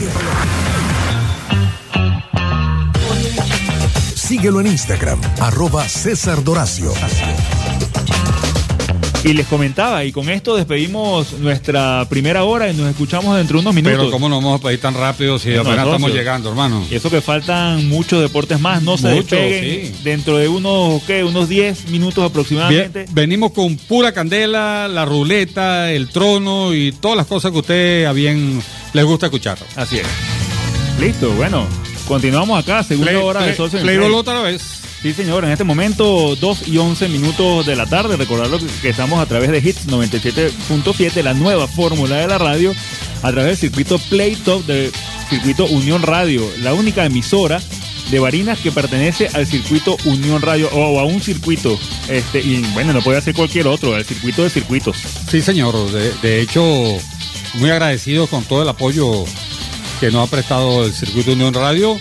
Síguelo en Instagram, arroba César Doracio. Y les comentaba, y con esto despedimos nuestra primera hora y nos escuchamos dentro de unos minutos. Pero ¿cómo nos vamos a pedir tan rápido si Bueno, apenas estamos socio. llegando, hermano? Y eso que faltan muchos deportes más, no se Muchos, despeguen sí. dentro de unos, ¿qué? Unos 10 minutos Bien, aproximadamente. venimos con pura candela, la ruleta, el trono y todas las cosas que a usted a bien les gusta escuchar. Así es. Listo, bueno, continuamos acá, segunda Play- hora de play- Socio en play Play. otra vez. Sí, señor, en este momento 2 y 11 minutos de la tarde. Recordarlo que, estamos a través de Hits 97.7, la nueva fórmula de la radio, a través del circuito Play Top del circuito Unión Radio, la única emisora de Barinas que pertenece al circuito Unión Radio o a un circuito, este y bueno, no puede ser cualquier otro, al circuito de circuitos. Sí, señor. De, hecho, muy agradecidos con todo el apoyo que nos ha prestado el Circuito Unión Radio.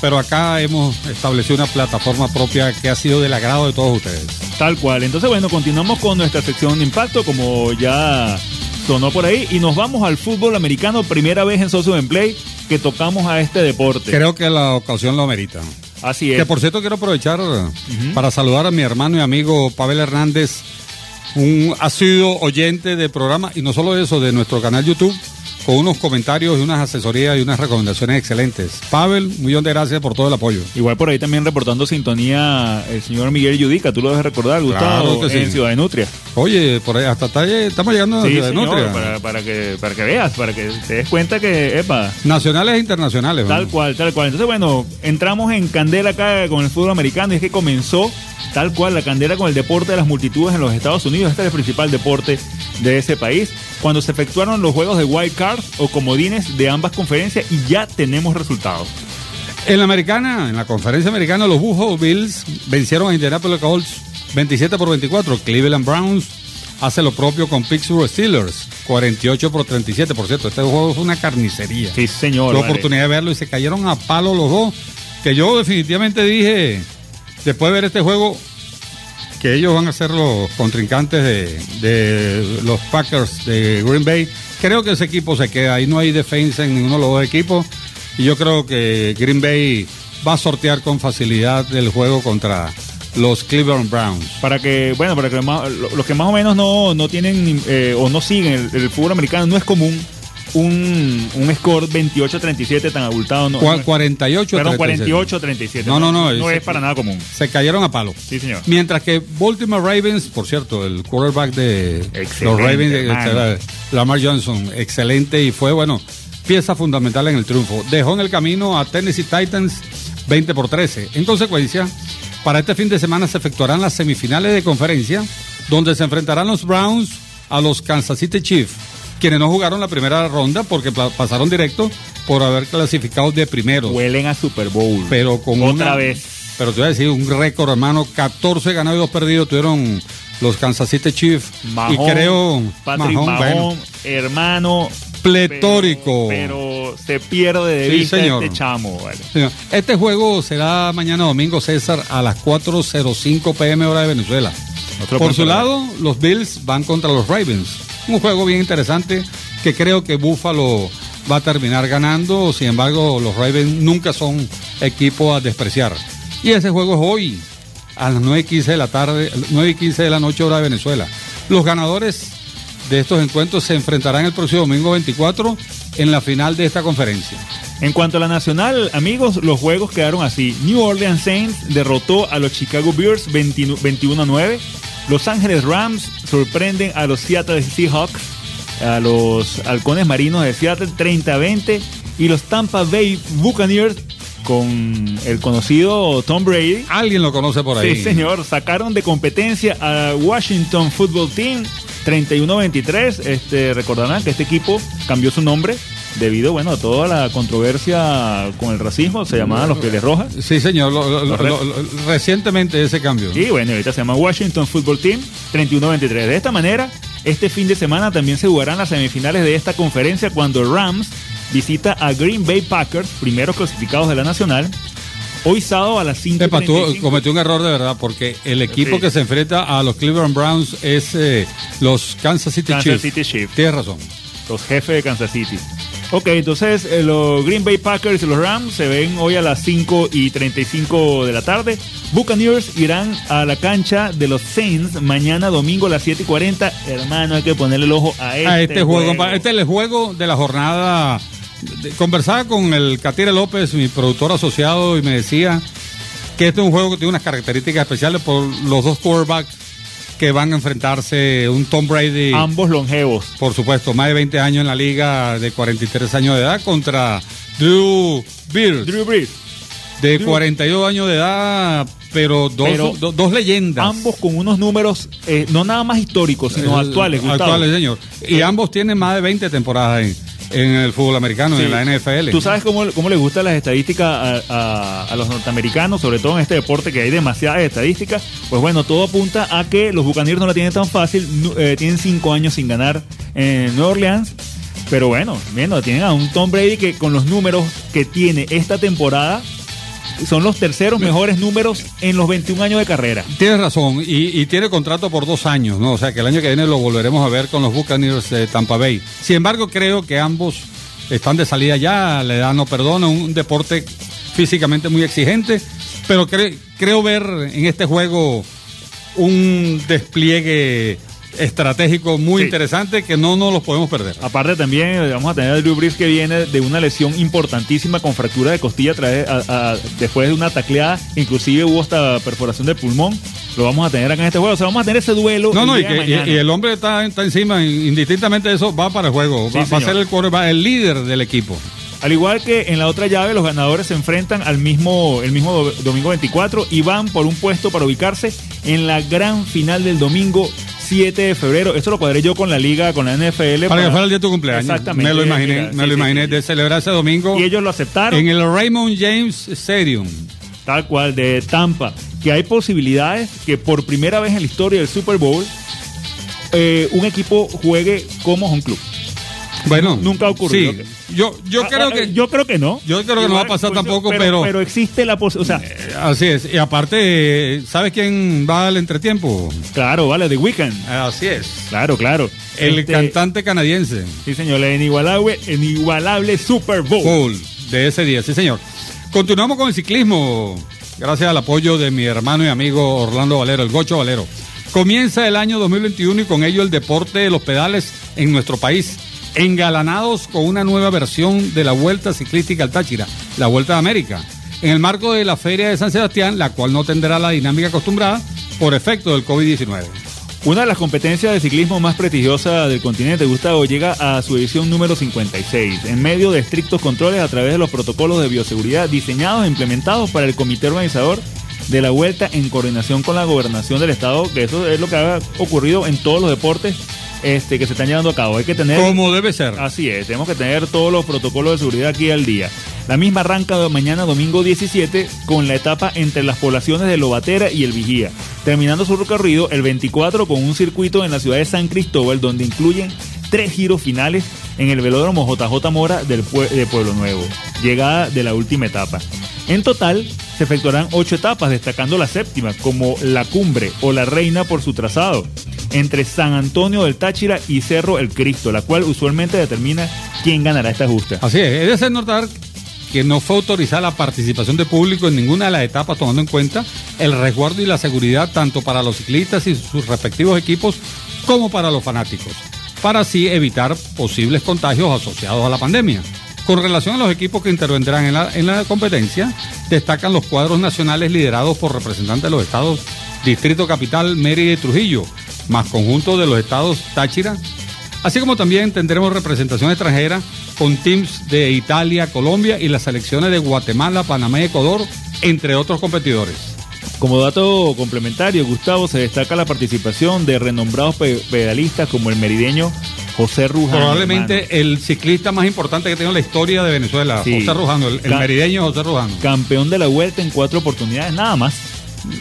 Pero acá hemos establecido una plataforma propia que ha sido del agrado de todos ustedes. Tal cual. Entonces, bueno, continuamos con nuestra sección de impacto, como ya sonó por ahí, y nos vamos al fútbol americano, primera vez en Socio en Play que tocamos a este deporte. Creo que la ocasión lo amerita. Así es. Que por cierto quiero aprovechar para saludar a mi hermano y amigo Pavel Hernández, un asiduo oyente del programa y no solo eso, de nuestro canal YouTube, con unos comentarios y unas asesorías y unas recomendaciones excelentes. Pavel, un millón de gracias por todo el apoyo. Igual por ahí también reportando sintonía el señor Miguel Yudica, tú lo debes recordar, Gustavo, Claro que sí. en Ciudad de Nutria. Oye, por ahí hasta Talle, estamos llegando a Sí, Ciudad de Nutria. para, para que, para que veas, para que te des cuenta que, epa, Nacionales e internacionales. Tal cual, tal cual. Entonces, bueno, entramos en candela acá con el fútbol americano y es que comenzó tal cual la candela con el deporte de las multitudes en los Estados Unidos. Este es el principal deporte de ese país. Cuando se efectuaron los juegos de wild card o comodines de ambas conferencias y ya tenemos resultados. En la americana, en la conferencia americana, los Buffalo Bills vencieron a Indianapolis Colts 27 por 24. Cleveland Browns hace lo propio con Pittsburgh Steelers 48 por 37. Por cierto, este juego fue una carnicería. Sí, señor. Vale. oportunidad de verlo y se cayeron a palo los dos. Que yo definitivamente dije, después de ver este juego, ellos van a ser los contrincantes de, los Packers de Green Bay. Creo que ese equipo se queda. Ahí no hay defensa en ninguno de los dos equipos. Y yo creo que Green Bay va a sortear con facilidad el juego contra los Cleveland Browns. Para que, bueno, para que los que más o menos no, no tienen eh, o no siguen el fútbol americano, no es común un, un score 28-37 tan abultado. No, Cua- no es- 48 Perdón, 37. 48-37. No, no, no, No es- es para nada común. Se cayeron a palo. Sí, señor. Mientras que Baltimore Ravens, por cierto, el quarterback de Excelente, los Ravens, de- Lamar Johnson, excelente y fue, bueno, pieza fundamental en el triunfo. Dejó en el camino a Tennessee Titans 20 por 13. En consecuencia, para este fin de semana se efectuarán las semifinales de conferencia, donde se enfrentarán los Browns a los Kansas City Chiefs, quienes no jugaron la primera ronda porque pasaron directo por haber clasificado de primero. Huelen a Super Bowl. Pero con Otra una- vez. Pero te voy a decir, un récord, hermano. 14 ganados y 2 perdidos tuvieron los Kansas City Chiefs. Y creo. Patrick Mahón, bueno, hermano. Pletórico. Pero, pero se pierde de Sí, vista señor. este chamo, vale. señor. Este juego será mañana domingo, César, a las 4.05 pm hora de Venezuela. Por su lado, los Bills van contra los Ravens. Un juego bien interesante que creo que Buffalo va a terminar ganando. Sin embargo, los Ravens nunca son equipo a despreciar. Y ese juego es hoy, a las 9 y 15 de la tarde, 9 y 15 de la noche, hora de Venezuela. Los ganadores de estos encuentros se enfrentarán el próximo domingo 24 en la final de esta conferencia. En cuanto a la nacional, amigos, los juegos quedaron así. New Orleans Saints derrotó a los Chicago Bears 20 21 a 9. Los Ángeles Rams sorprenden a los Seattle Seahawks, a los Halcones Marinos de Seattle 30 a 20 y los Tampa Bay Buccaneers con el conocido Tom Brady. Alguien lo conoce por ahí. Sí, señor, sacaron de competencia a Washington Football Team 31-23. Este, recordarán que este equipo cambió su nombre debido, bueno, a toda la controversia con el racismo, se llamaban los Pieles Rojas. Sí, señor. lo- lo- lo- Correcto. lo- recientemente ese cambio. Y bueno, ahorita se llama Washington Football Team 31-23. De esta manera, este fin de semana también se jugarán las semifinales de esta conferencia cuando Rams visita a Green Bay Packers, primeros clasificados de la Nacional, hoy sábado a las 5. Epa, tú cometió un error de verdad porque el equipo Sí. que se enfrenta a los Cleveland Browns es eh, los Kansas City Kansas Chiefs. City Chiefs. Tienes razón. los jefes de Kansas City. Ok, entonces eh, los Green Bay Packers y los Rams se ven hoy a las 5 y 35 de la tarde. Buccaneers irán a la cancha de los Saints mañana domingo a las 7 y 40. Hermano, hay que ponerle el ojo a este, a este juego. Este es el juego de la jornada. Conversaba con el Catire López, mi productor asociado, y me decía que este es un juego que tiene unas características especiales por los dos quarterbacks que van a enfrentarse un Tom Brady. Ambos longevos. Por supuesto, más de 20 años en la liga, de 43 años de edad, contra Drew Brees. Drew Brees. De 42 años de edad, pero dos, dos leyendas. Ambos con unos números, eh, no nada más históricos, sino actuales. Actuales, señor. Y eh, ambos tienen más de 20 temporadas ahí en el fútbol americano, en la NFL. ¿Tú sabes cómo, cómo les gustan las estadísticas a, los norteamericanos, sobre todo en este deporte que hay demasiadas estadísticas? Pues bueno, todo apunta a que los Bucaneros no la tienen tan fácil, eh, tienen cinco años sin ganar en Nueva Orleans. Pero bueno, viendo, tienen a un Tom Brady que con los números que tiene esta temporada son los terceros mejores números en los 21 años de carrera. Tienes razón, y, tiene contrato por dos años, ¿no? O sea que el año que viene lo volveremos a ver con los Buccaneers de Tampa Bay. Sin embargo, creo que ambos están de salida ya, le dan no perdona, un deporte físicamente muy exigente, pero creo ver en este juego un despliegue estratégico muy interesante que no nos los podemos perder. Aparte también eh, vamos a tener a Drew Brees que viene de una lesión importantísima con fractura de costilla después de una tacleada, inclusive hubo hasta perforación del pulmón. Lo vamos a tener acá en este juego, o sea, vamos a tener ese duelo. No, no, y, el hombre está, encima, indistintamente de eso, va para el juego, va, a ser el, el líder del equipo. Al igual que en la otra llave, los ganadores se enfrentan al mismo, el mismo domingo 24 y van por un puesto para ubicarse en la gran final del domingo 7 de febrero. Esto lo cuadré yo con la liga, con la NFL. Para, que fuera el día de tu cumpleaños. Exactamente. Me lo imaginé, me lo imaginé de celebrar ese domingo. Y ellos lo aceptaron. En el Raymond James Stadium. Tal cual, de Tampa. Que hay posibilidades que por primera vez en la historia del Super Bowl eh, un equipo juegue como un club. Bueno, nunca ha ocurrido. Sí. Yo, yo ah, creo ah, que. Yo creo que no. Yo creo que no va a pasar pues, tampoco, pero, pero, existe la posibilidad. Eh, así es. Y aparte, ¿sabes quién va al entretiempo? Claro, vale, The Weeknd. Así es. Claro, claro. El este, cantante canadiense. Sí, señor. El inigualable, inigualable Super Bowl. de ese día, sí, señor. Continuamos con el ciclismo. Gracias al apoyo de mi hermano y amigo Orlando Valero, el Gocho Valero. Comienza el año 2021 y con ello el deporte de los pedales en nuestro país engalanados con una nueva versión de la Vuelta Ciclística al Táchira, la Vuelta de América, en el marco de la Feria de San Sebastián, la cual no tendrá la dinámica acostumbrada por efecto del COVID-19. Una de las competencias de ciclismo más prestigiosas del continente, Gustavo, llega a su edición número 56, en medio de estrictos controles a través de los protocolos de bioseguridad diseñados e implementados para el comité organizador de la vuelta en coordinación con la gobernación del estado, que eso es lo que ha ocurrido en todos los deportes este, que se están llevando a cabo. Hay que tener. Como debe ser. Así es, tenemos que tener todos los protocolos de seguridad aquí al día. La misma arranca de mañana, domingo 17, con la etapa entre las poblaciones de Lobatera y El Vigía, terminando su recorrido el 24 con un circuito en la ciudad de San Cristóbal, donde incluyen tres giros finales en el velódromo JJ Mora del de Pueblo Nuevo, llegada de la última etapa. En total, se efectuarán ocho etapas, destacando la séptima como la cumbre o la reina por su trazado entre San Antonio del Táchira y Cerro El Cristo, la cual usualmente determina quién ganará esta justa. Así es, es de ser notar que no fue autorizada la participación de público en ninguna de las etapas, tomando en cuenta el resguardo y la seguridad tanto para los ciclistas y sus respectivos equipos como para los fanáticos, para así evitar posibles contagios asociados a la pandemia. Con relación a los equipos que intervendrán en la, en la competencia, destacan los cuadros nacionales liderados por representantes de los estados Distrito Capital, Mérida y Trujillo, más conjunto de los estados Táchira, así como también tendremos representación extranjera con teams de Italia, Colombia y las selecciones de Guatemala, Panamá y Ecuador, entre otros competidores. Como dato complementario, Gustavo, se destaca la participación de renombrados pedalistas como el merideño José Rujano. Probablemente el ciclista más importante que tiene la historia de Venezuela, José Rujano, el, el merideño José Rujano. Campeón de la vuelta en cuatro oportunidades, nada más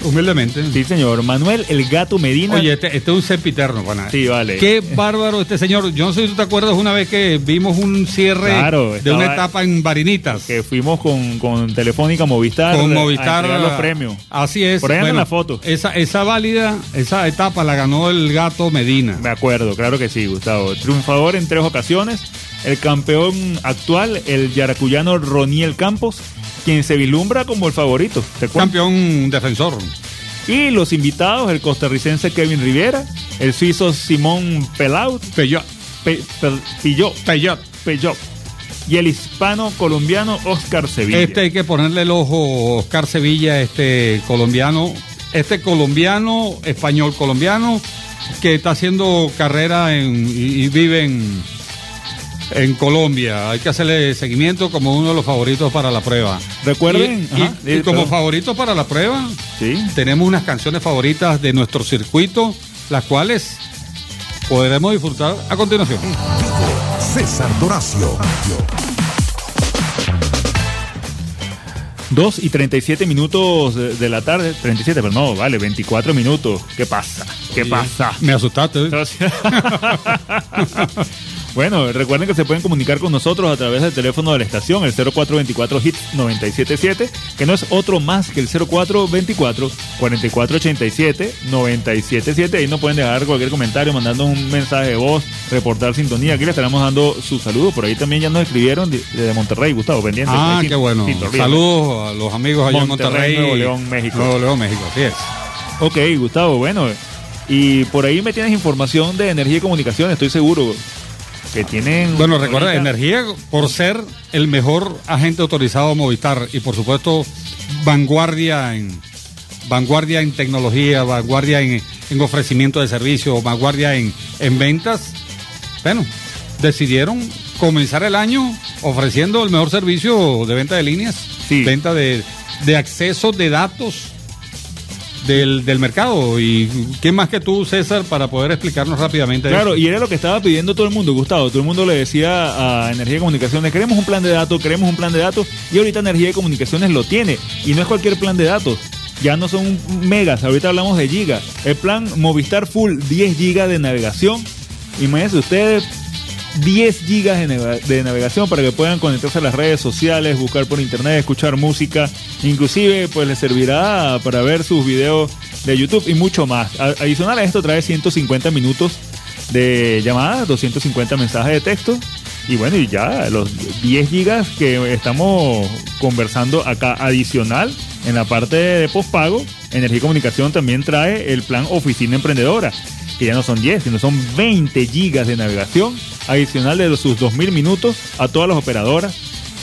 Humildemente. Sí, señor. Manuel El Gato Medina. Oye, este, este es un sempiterno, pana. Sí, vale. Qué bárbaro este señor. Yo no sé si tú te acuerdas una vez que vimos un cierre Claro, de una etapa en Barinitas. que fuimos con, con Telefónica Movistar. con a Movistar entregar los premios. Así es. Por ahí andan las fotos. Esa, esa válida, esa etapa la ganó el gato Medina. Me acuerdo, claro que sí, Gustavo. Triunfador en tres ocasiones. El campeón actual, el yaracuyano Roniel Campos, quien se vislumbra como el favorito. Campeón defensor. Y los invitados, el costarricense Kevin Rivera, el suizo Simón Pelaut, Peyot. Pe- Pel- Pillot, Peyot. Pellot, y el hispano colombiano Oscar Sevilla. Este hay que ponerle el ojo, Oscar Sevilla, este colombiano, este colombiano, español colombiano, que está haciendo carrera en, y, y vive en, en Colombia. Hay que hacerle seguimiento como uno de los favoritos para la prueba. Recuerden, Y, y- ajá, y como perdón. favorito para la prueba, Sí. tenemos unas canciones favoritas de nuestro circuito, las cuales podremos disfrutar a continuación. César Doracio. 2 y 37 minutos de, de la tarde. 37, pero no, vale, 24 minutos. ¿Qué pasa? ¿Qué pasa? Me asustaste. ¿eh? Bueno, recuerden que se pueden comunicar con nosotros a través del teléfono de la estación, el 0424 HIT 977, que no es otro más que el 0424 4487 977. Ahí nos pueden dejar cualquier comentario, mandando un mensaje de voz, reportar sintonía. Aquí le estaremos dando su saludo. Por ahí también ya nos escribieron de, de Monterrey, Gustavo, pendiente. Ah, qué bueno. Saludos a los amigos allá Monterrey, en Monterrey. Nuevo León, México. Nuevo León, México, así es. Ok, Gustavo, bueno. Y por ahí me tienes información de energía y comunicación, estoy seguro. Que tienen. Bueno, recuerda, Energía, por ser el mejor agente autorizado Movistar y por supuesto vanguardia en vanguardia en tecnología, vanguardia en, en ofrecimiento de servicios, vanguardia en, en ventas, bueno, decidieron comenzar el año ofreciendo el mejor servicio de venta de líneas, Sí. venta de, de acceso de datos del, del mercado. ¿Y qué más que tú, César, para poder explicarnos rápidamente? Claro, eso? y era lo que estaba pidiendo todo el mundo, Gustavo. Todo el mundo le decía a Energía y Comunicaciones, queremos un plan de datos, queremos un plan de datos. Y ahorita Energía y Comunicaciones lo tiene. Y no es cualquier plan de datos. Ya no son megas, ahorita hablamos de gigas. El plan Movistar Full, 10 gigas de navegación. Imagínense ustedes, 10 gigas de, navega- de navegación para que puedan conectarse a las redes sociales, buscar por internet, escuchar música. Inclusive, pues les servirá para ver sus videos de YouTube y mucho más. Adicional a esto trae 150 minutos de llamadas, 250 mensajes de texto. Y bueno, y ya los 10 gigas que estamos conversando acá adicional en la parte de postpago, Energía y Comunicación también trae el plan Oficina Emprendedora, que ya no son 10, sino son 20 gigas de navegación adicional de sus 2.000 minutos a todas las operadoras.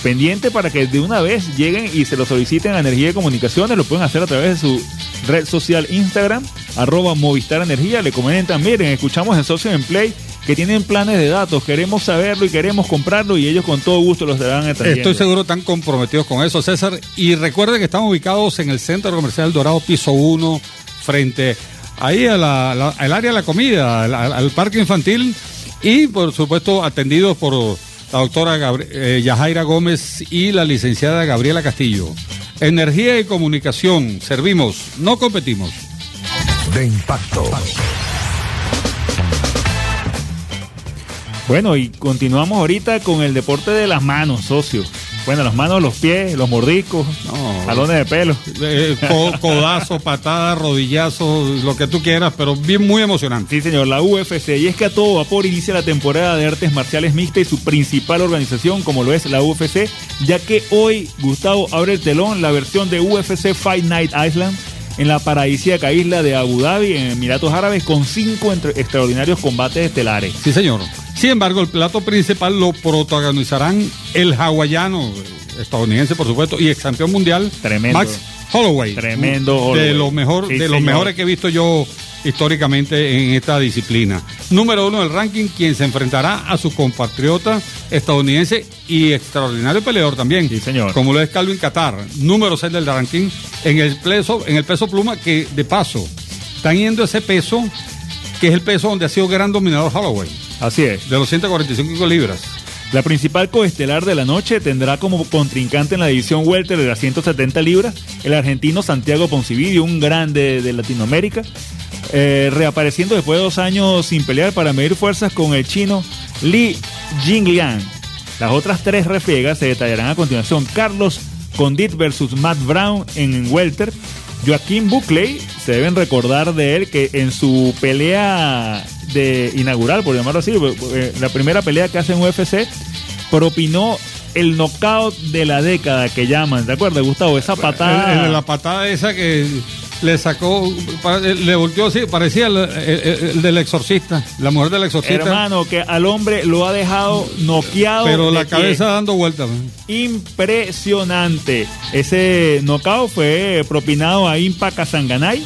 Pendiente para que de una vez lleguen y se lo soliciten a Energía y Comunicaciones, lo pueden hacer a través de su red social Instagram, arroba Movistar Energía, le comentan, miren, escuchamos en Socio en Play que tienen planes de datos, queremos saberlo y queremos comprarlo y ellos con todo gusto los darán atendiendo. Estoy seguro están comprometidos con eso, César. Y recuerde que estamos ubicados en el Centro Comercial Dorado, piso 1, frente ahí a la- la- al área de la comida, al, al- al parque infantil. Y por supuesto, atendidos por la doctora Gabri- eh, Yajaira Gómez y la licenciada Gabriela Castillo. Energía y comunicación, servimos, no competimos. De impacto. Bueno, y continuamos ahorita con el deporte de las manos, socio. Bueno, las manos, los pies, los mordiscos, No. jalones de pelo. Eh, co- codazo, patada, rodillazo, lo que tú quieras, pero bien muy emocionante. Sí, señor, la UFC. Y es que a todo vapor inicia la temporada de artes marciales mixtas y su principal organización, como lo es la UFC, ya que hoy Gustavo abre el telón la versión de UFC Fight Night Island en la paradisíaca isla de Abu Dhabi, en Emiratos Árabes, con cinco entre- extraordinarios combates estelares. Sí, señor. Sin embargo, el plato principal lo protagonizarán el hawaiano, estadounidense, por supuesto, y ex campeón mundial, Tremendo. Max Holloway. Tremendo De Holloway. los mejor, Sí, de los señor. mejores que he visto yo históricamente en esta disciplina. Número uno del ranking, quien se enfrentará a su compatriota estadounidense y extraordinario peleador también. Sí, señor. Como lo es Calvin Qatar. Número 6 del ranking en el peso, en el peso pluma, que de paso están yendo ese peso, que es el peso donde ha sido gran dominador Holloway Así es. de los 145 libras. La principal coestelar de la noche tendrá como contrincante en la división welter de las 170 libras el argentino Santiago Poncividio, un grande de Latinoamérica, eh, reapareciendo después de dos años sin pelear para medir fuerzas con el chino Li Jingliang. Las otras tres refriegas se detallarán a continuación. Carlos Condit versus Matt Brown en welter. Joaquín Buckley, se deben recordar de él que en su pelea de inaugural, por llamarlo así, eh, la primera pelea que hace en UFC, propinó el knockout de la década que llaman, ¿de acuerdo, Gustavo? Esa patada. El- el- la patada esa que le sacó, pa- le volteó así, parecía el, el- el del exorcista, la mujer del exorcista. Hermano, que al hombre lo ha dejado noqueado. pero la pie. cabeza dando vueltas. impresionante. Ese knockout fue propinado a Impa Kasanganay.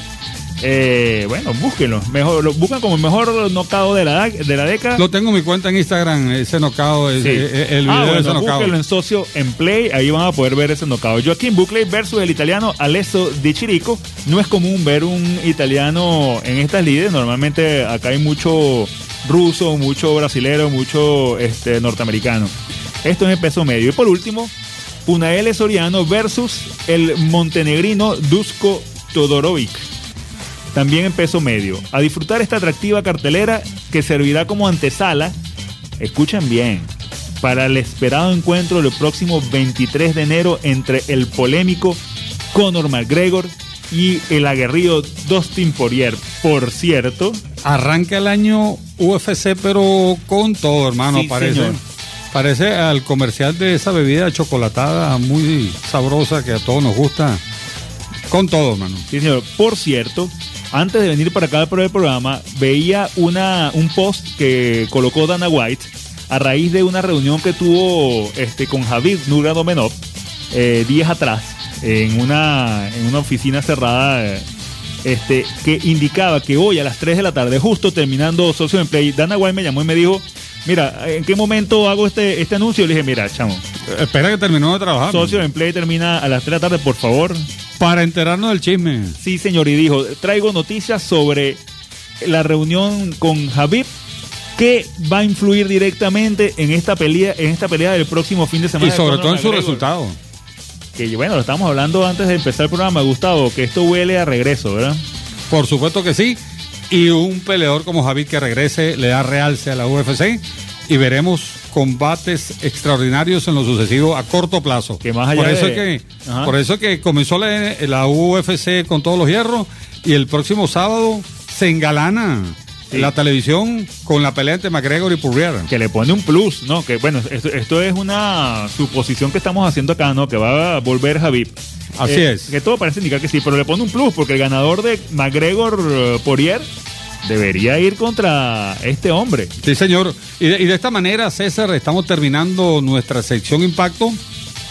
Eh, bueno, búsquenlo. Mejor, lo buscan como el mejor knockout de la, de la década. Lo tengo en mi cuenta en Instagram, ese nocao, Sí. el video Ah, de bueno, ese knockout. búsquenlo en socio en Play, ahí van a poder ver ese knockout. Joaquín Buckley versus el italiano Alesso Di Chirico. No es común ver un italiano en estas lides. Normalmente acá hay mucho ruso, mucho brasilero, mucho este, norteamericano. Esto es en peso medio. Y por último, Unaele Soriano versus el montenegrino Dusko Todorovic también en peso medio. A disfrutar esta atractiva cartelera que servirá como antesala, escuchen bien, para el esperado encuentro del próximo 23 de enero entre el polémico Conor McGregor y el aguerrido Dustin Poirier. Por cierto, Arranca el año UFC, pero con todo, hermano. Sí, parece, señor. parece al comercial de esa bebida chocolatada muy sabrosa que a todos nos gusta. Con todo, hermano. Sí, señor. Por cierto, antes de venir para acá por el programa, veía una, un post que colocó Dana White a raíz de una reunión que tuvo este, con Javid Nurmagomedov eh, días atrás en una, en una oficina cerrada eh, este, que indicaba que hoy a las 3 de la tarde, justo terminando Socio en Play, Dana White me llamó y me dijo, mira, ¿en qué momento hago este, este anuncio? Y le dije, mira, chamo, Espera que terminó de trabajar. Socio en Play termina a las 3 de la tarde, por favor, Para enterarnos del chisme. Sí, señor, y dijo, traigo noticias sobre la reunión con Javib que va a influir directamente en esta pelea, en esta pelea del próximo fin de semana. Y sobre todo en su resultado. Que bueno, lo estamos hablando antes de empezar el programa, Gustavo, que esto huele a regreso, ¿verdad? Por supuesto que sí. Y un peleador como Javid que regrese le da realce a la UFC y veremos combates extraordinarios en lo sucesivo a corto plazo. Que más allá por eso de- que Ajá. por eso que comenzó la, la UFC con todos los hierros y el próximo sábado se engalana Sí. la televisión con la pelea entre McGregor y Poirier. Que le pone un plus, ¿no? Que bueno, esto, esto es una suposición que estamos haciendo acá, ¿no? Que va a volver Javib. Así Eh, es. Que todo parece indicar que sí, pero le pone un plus porque el ganador de McGregor Poirier debería ir contra este hombre. Sí, señor. Y de, y de esta manera, César, estamos terminando nuestra sección Impacto,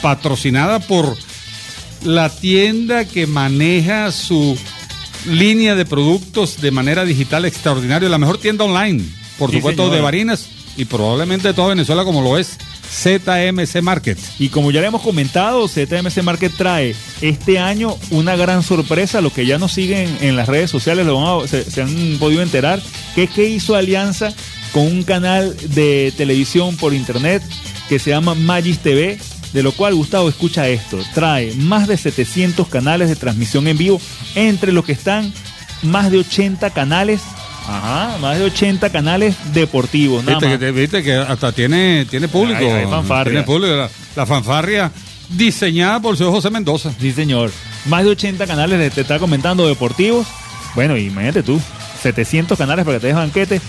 patrocinada por la tienda que maneja su línea de productos de manera digital extraordinaria, la mejor tienda online, por Sí, supuesto, de Barinas y probablemente de toda Venezuela como lo es ZMC Market. Y como ya le hemos comentado, ZMC Market trae este año una gran sorpresa. Los que ya nos siguen en las redes sociales lo se han podido enterar, que es que hizo alianza con un canal de televisión por internet que se llama Magis TV, de lo cual Gustavo escucha esto. Trae más de 700 canales de transmisión en vivo, entre los que están más de 80 canales. Ajá, más de 80 canales deportivos. Nada Viste más. que, viste que hasta tiene, tiene público. Hay- hay fanfarria. Tiene público. La, la fanfarria diseñada por el señor José Mendoza. Sí, señor. Más de 80 canales te está comentando deportivos. Bueno, imagínate tú, 700 canales para que te des banquete.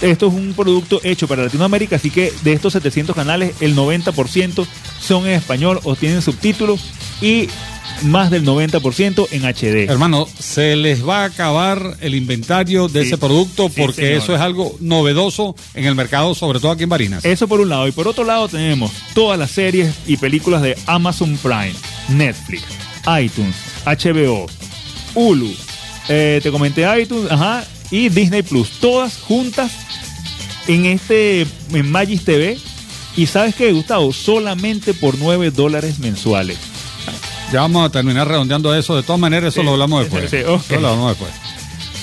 Esto es un producto hecho para Latinoamérica, así que de estos 700 canales, el 90% son en español o tienen subtítulos y más del 90% en HD. Hermano, se les va a acabar el inventario de Sí. ese producto porque eso es algo novedoso en el mercado, sobre todo aquí en Barinas. Eso por un lado. Y por otro lado tenemos todas las series y películas de Amazon Prime, Netflix, iTunes, HBO, Hulu. eh, te comenté iTunes, ajá, y Disney Plus. Todas juntas en este en Magis TV. Y sabes qué, Gustavo, solamente por 9 dólares mensuales. Ya vamos a terminar redondeando eso. De todas maneras, eso Sí, lo hablamos después. sí, ok. Eso lo hablamos después.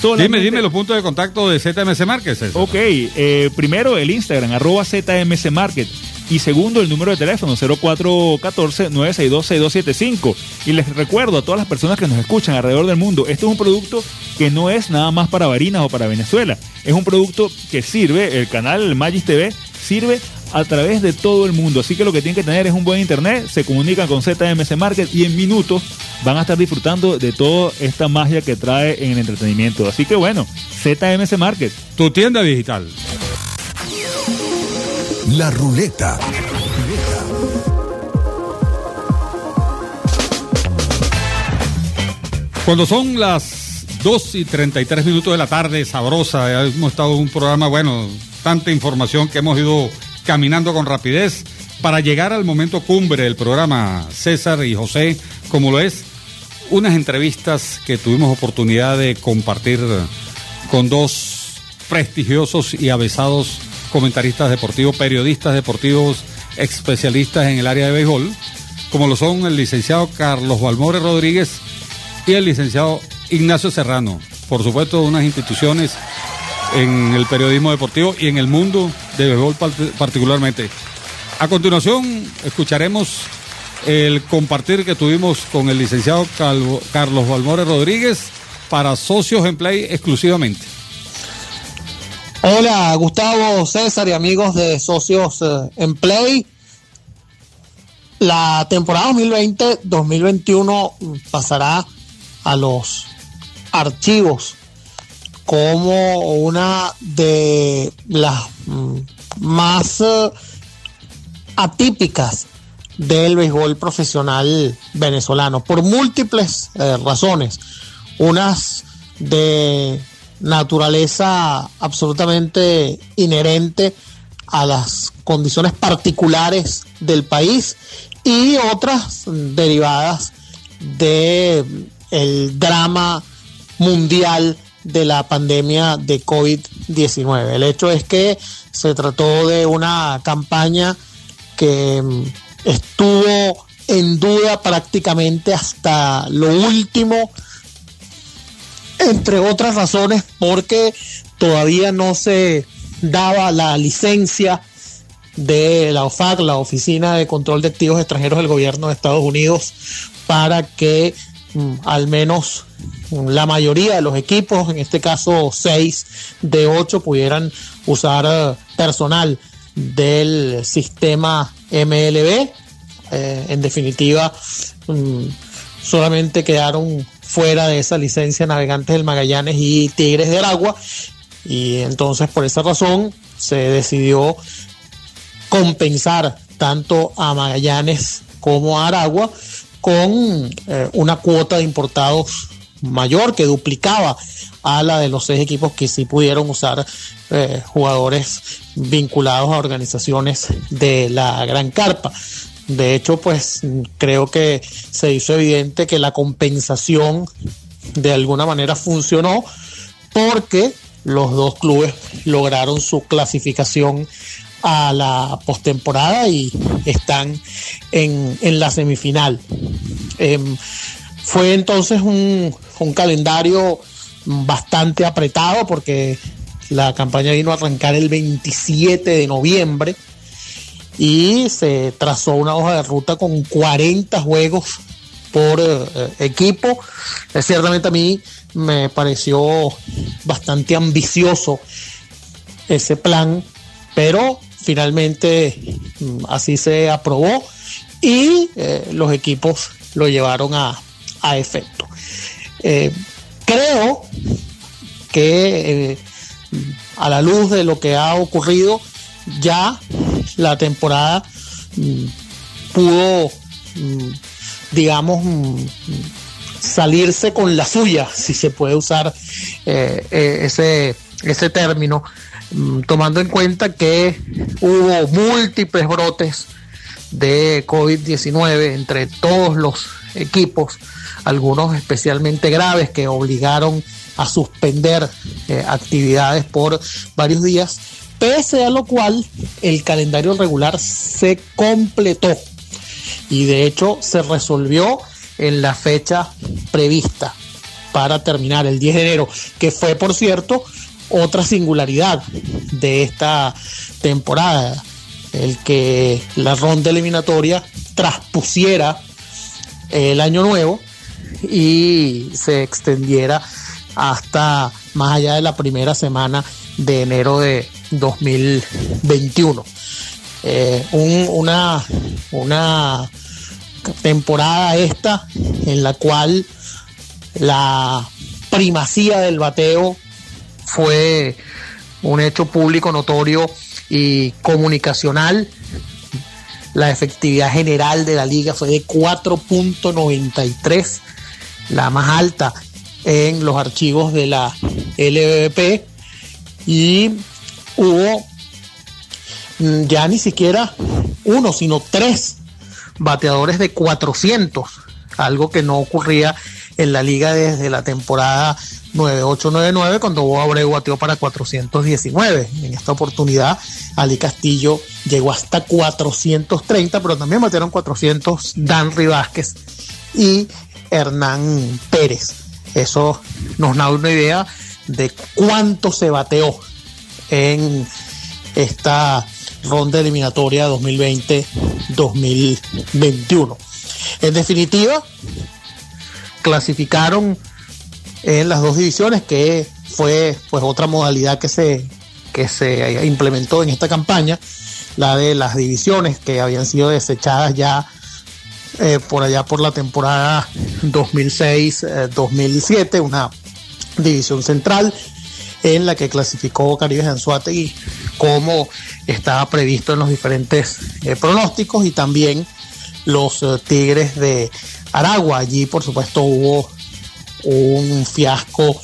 Solamente- Dime, dime los puntos de contacto de ZMC Márquez. César. Ok, eh, primero el Instagram, arroba ZMC Market. Y segundo, el número de teléfono 0414-962-6275. Y les recuerdo a todas las personas que nos escuchan alrededor del mundo, esto es un producto que no es nada más para Barinas o para Venezuela. Es un producto que sirve, el canal Magis TV sirve a través de todo el mundo. Así que lo que tienen que tener es un buen internet, se comunican con ZMC Market y en minutos van a estar disfrutando de toda esta magia que trae en el entretenimiento. Así que bueno, ZMC Market. Tu tienda digital. La ruleta. Cuando son las 2 y 33 minutos de la tarde, sabrosa, hemos estado en un programa, bueno, tanta información que hemos ido caminando con rapidez para llegar al momento cumbre del programa César y José, como lo es unas entrevistas que tuvimos oportunidad de compartir con dos prestigiosos y avesados comentaristas deportivos, periodistas deportivos, especialistas en el área de béisbol, como lo son el licenciado Carlos Balmore Rodríguez y el licenciado Ignacio Serrano. Por supuesto, unas instituciones en el periodismo deportivo y en el mundo de béisbol particularmente. A continuación, escucharemos el compartir que tuvimos con el licenciado Carlos Balmore Rodríguez para socios en Play exclusivamente. Hola, Gustavo, César y amigos de Socios eh, en Play. La temporada 2020-2021 pasará a los archivos como una de las mm, más eh, atípicas del béisbol profesional venezolano por múltiples eh, razones. Unas de naturaleza absolutamente inherente a las condiciones particulares del país y otras derivadas de el drama mundial de la pandemia de COVID-19. El hecho es que se trató de una campaña que mm, estuvo en duda prácticamente hasta lo último, entre otras razones porque todavía no se daba la licencia de la OFAC, la Oficina de Control de Activos Extranjeros del Gobierno de Estados Unidos, para que mm, al menos la mayoría de los equipos, en este caso seis de ocho, pudieran usar eh, personal del sistema MLB. Eh, en definitiva, mm, solamente quedaron fuera de esa licencia Navegantes del Magallanes y Tigres de Aragua. Y entonces por esa razón se decidió compensar tanto a Magallanes como a Aragua con eh, una cuota de importados mayor que duplicaba a la de los seis equipos que sí pudieron usar eh, jugadores vinculados a organizaciones de la Gran Carpa. De hecho, pues creo que se hizo evidente que la compensación de alguna manera funcionó porque los dos clubes lograron su clasificación a la postemporada y están en, la semifinal. Em, fue entonces un, un calendario bastante apretado porque la campaña vino a arrancar el 27 de noviembre y se trazó una hoja de ruta con 40 juegos por eh, equipo. ciertamente a mí me pareció bastante ambicioso ese plan, pero finalmente mm, así se aprobó y eh, los equipos lo llevaron a, efecto. Eh, creo que a la luz de lo que ha ocurrido, ya la temporada mm, pudo, mm, digamos, mm, salirse con la suya, si se puede usar eh, eh, ese, ese término, tomando en cuenta que hubo múltiples brotes de COVID-19 entre todos los equipos, algunos especialmente graves que obligaron a suspender eh, actividades por varios días pese a lo cual el calendario regular se completó y de hecho se resolvió en la fecha prevista para terminar el 10 de enero, que fue por cierto otra singularidad de esta temporada. el que la ronda eliminatoria traspusiera el año nuevo y se extendiera hasta más allá de la primera semana de enero de 2021. Eh, una, una temporada esta en la cual la primacía del bateo fue un hecho público notorio y comunicacional. La efectividad general de la liga fue de 4.93, la más alta en los archivos de la LVP. Y hubo mm, ya ni siquiera uno, sino tres bateadores de 400, algo que no ocurría en la liga desde la temporada 9899 cuando Boa Abreu bateó para 419. En esta oportunidad, Ali Castillo llegó hasta 430, pero también batearon 400 Dan Vázquez y Hernán Pérez. Eso nos da una idea de cuánto se bateó en esta ronda eliminatoria 2020-2021. En definitiva, clasificaron en las dos divisiones, que fue pues otra modalidad que se, que se implementó en esta campaña, la de las divisiones que habían sido desechadas ya eh, por allá por la temporada 2006-2007, eh, una división central en la que clasificó Caribe Anzuategui como estaba previsto en los diferentes eh, pronósticos y también los Tigres de Aragua. Allí, por supuesto, hubo un fiasco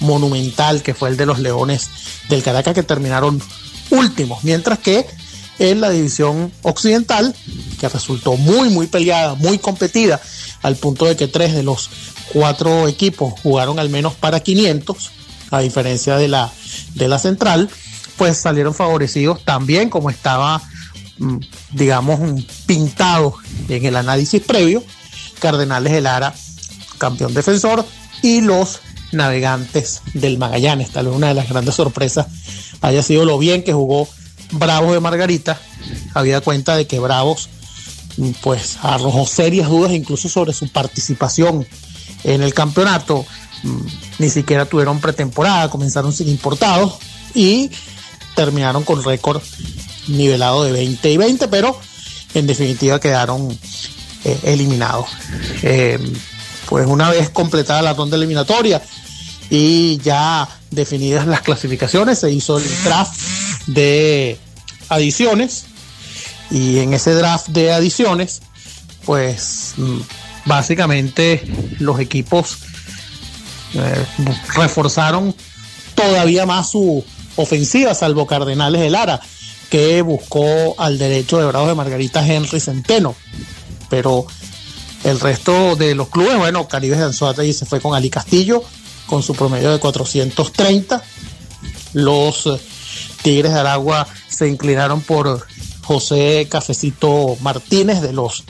monumental que fue el de los Leones del Caracas que terminaron últimos, mientras que en la división occidental, que resultó muy, muy peleada, muy competida, al punto de que tres de los cuatro equipos jugaron al menos para 500, a diferencia de la, de la central, pues salieron favorecidos también como estaba, mm, digamos, pintado en el análisis previo, Cardenales de Lara, campeón defensor, y los navegantes del Magallanes. Tal vez una de las grandes sorpresas haya sido lo bien que jugó Bravos de Margarita. Había cuenta de que Bravos pues arrojó serias dudas incluso sobre su participación en el campeonato. Mm, ni siquiera tuvieron pretemporada, comenzaron sin importados y terminaron con récord nivelado de 20 y 20, pero en definitiva quedaron eh, eliminados. Eh, pues una vez completada la ronda eliminatoria y ya definidas las clasificaciones, se hizo el draft de adiciones y en ese draft de adiciones, pues mm, básicamente los equipos eh, reforzaron todavía más su ofensiva, salvo Cardenales de Lara, que buscó al derecho de Bravos de Margarita Henry Centeno. Pero el resto de los clubes, bueno, Caribe de y se fue con Ali Castillo con su promedio de 430. Los eh, Tigres de Aragua se inclinaron por José Cafecito Martínez de los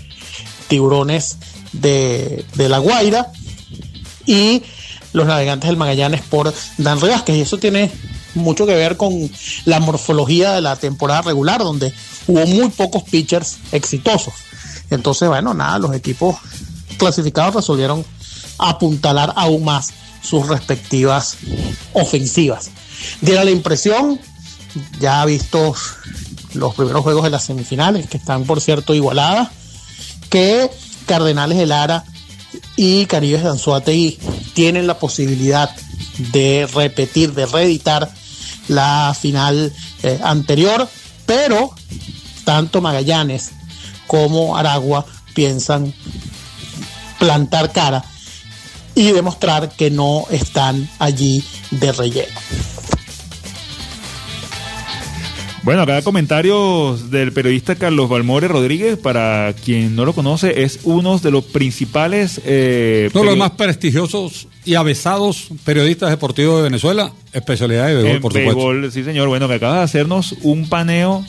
Tiburones de, La Guaira y los Navegantes del Magallanes por Dan Vázquez. Y eso tiene mucho que ver con la morfología de la temporada regular, donde hubo muy pocos pitchers exitosos. Entonces, bueno, nada, los equipos clasificados resolvieron apuntalar aún más sus respectivas ofensivas. Diera la impresión, ya visto los primeros juegos de las semifinales, que están por cierto igualadas, que Cardenales de Lara y Caribes de Anzuategui tienen la posibilidad de repetir, de reeditar la final eh, anterior, pero tanto Magallanes como Aragua piensan plantar cara y demostrar que no están allí de relleno. Bueno, acá comentarios del periodista Carlos Balmore Rodríguez, para quien no lo conoce, es uno de los principales... Eh, uno de los más prestigiosos y avesados periodistas deportivos de Venezuela, especialidad de béisbol, por supuesto. Sí, señor, bueno, que acaba de hacernos un paneo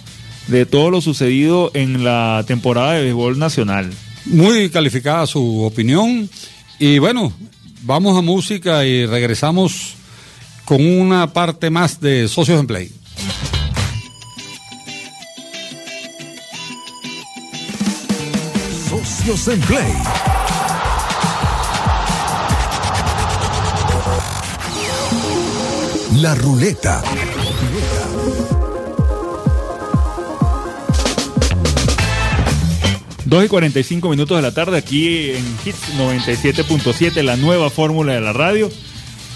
de todo lo sucedido en la temporada de béisbol nacional. Muy calificada su opinión. Y bueno, vamos a música y regresamos con una parte más de Socios en Play. En Play. La ruleta. 2 y 45 minutos de la tarde aquí en Hits 97.7, la nueva fórmula de la radio.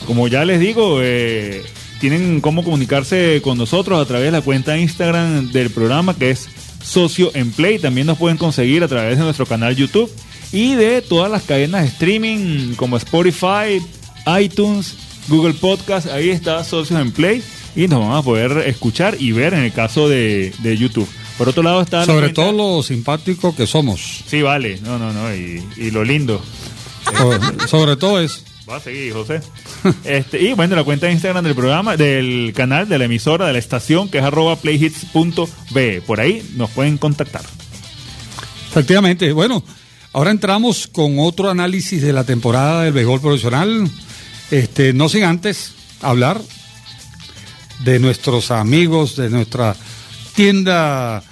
Como ya les digo, eh, tienen cómo comunicarse con nosotros a través de la cuenta Instagram del programa que es Socio en Play. También nos pueden conseguir a través de nuestro canal YouTube y de todas las cadenas de streaming como Spotify, iTunes, Google Podcast. Ahí está Socios en Play y nos van a poder escuchar y ver en el caso de, de YouTube. Por otro lado está... Sobre todo lo simpático que somos. Sí, vale. No, no, no. Y, y lo lindo. Sobre, sobre todo es. Va a seguir, José. Este, y bueno, la cuenta de Instagram del programa, del canal, de la emisora, de la estación, que es arroba playhits.be. Por ahí nos pueden contactar. Efectivamente. Bueno, ahora entramos con otro análisis de la temporada del béisbol profesional. Este, no sin antes hablar de nuestros amigos, de nuestra tienda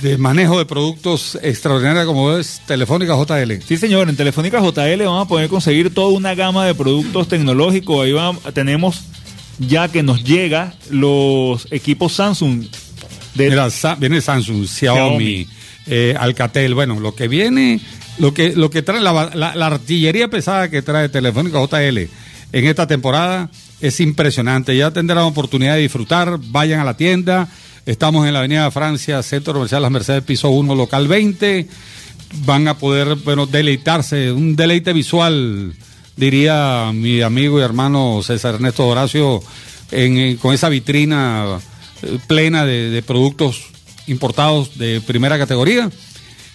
de manejo de productos extraordinaria como es Telefónica JL. Sí, señor, en Telefónica JL vamos a poder conseguir toda una gama de productos tecnológicos. Ahí va- tenemos ya que nos llega los equipos Samsung. De, Mira, Sa- viene Samsung, Xiaomi, Xiaomi. eh, Alcatel. Bueno, lo que viene, lo que, lo que trae la, la- la artillería pesada que trae Telefónica JL en esta temporada es impresionante. Ya tendrán oportunidad de disfrutar. Vayan a la tienda. Estamos en la Avenida Francia, Centro Comercial Las Mercedes, piso 1, local 20. Van a poder, bueno, deleitarse, un deleite visual, diría mi amigo y hermano César Ernesto Horacio, en- con esa vitrina eh, plena de productos importados de primera categoría.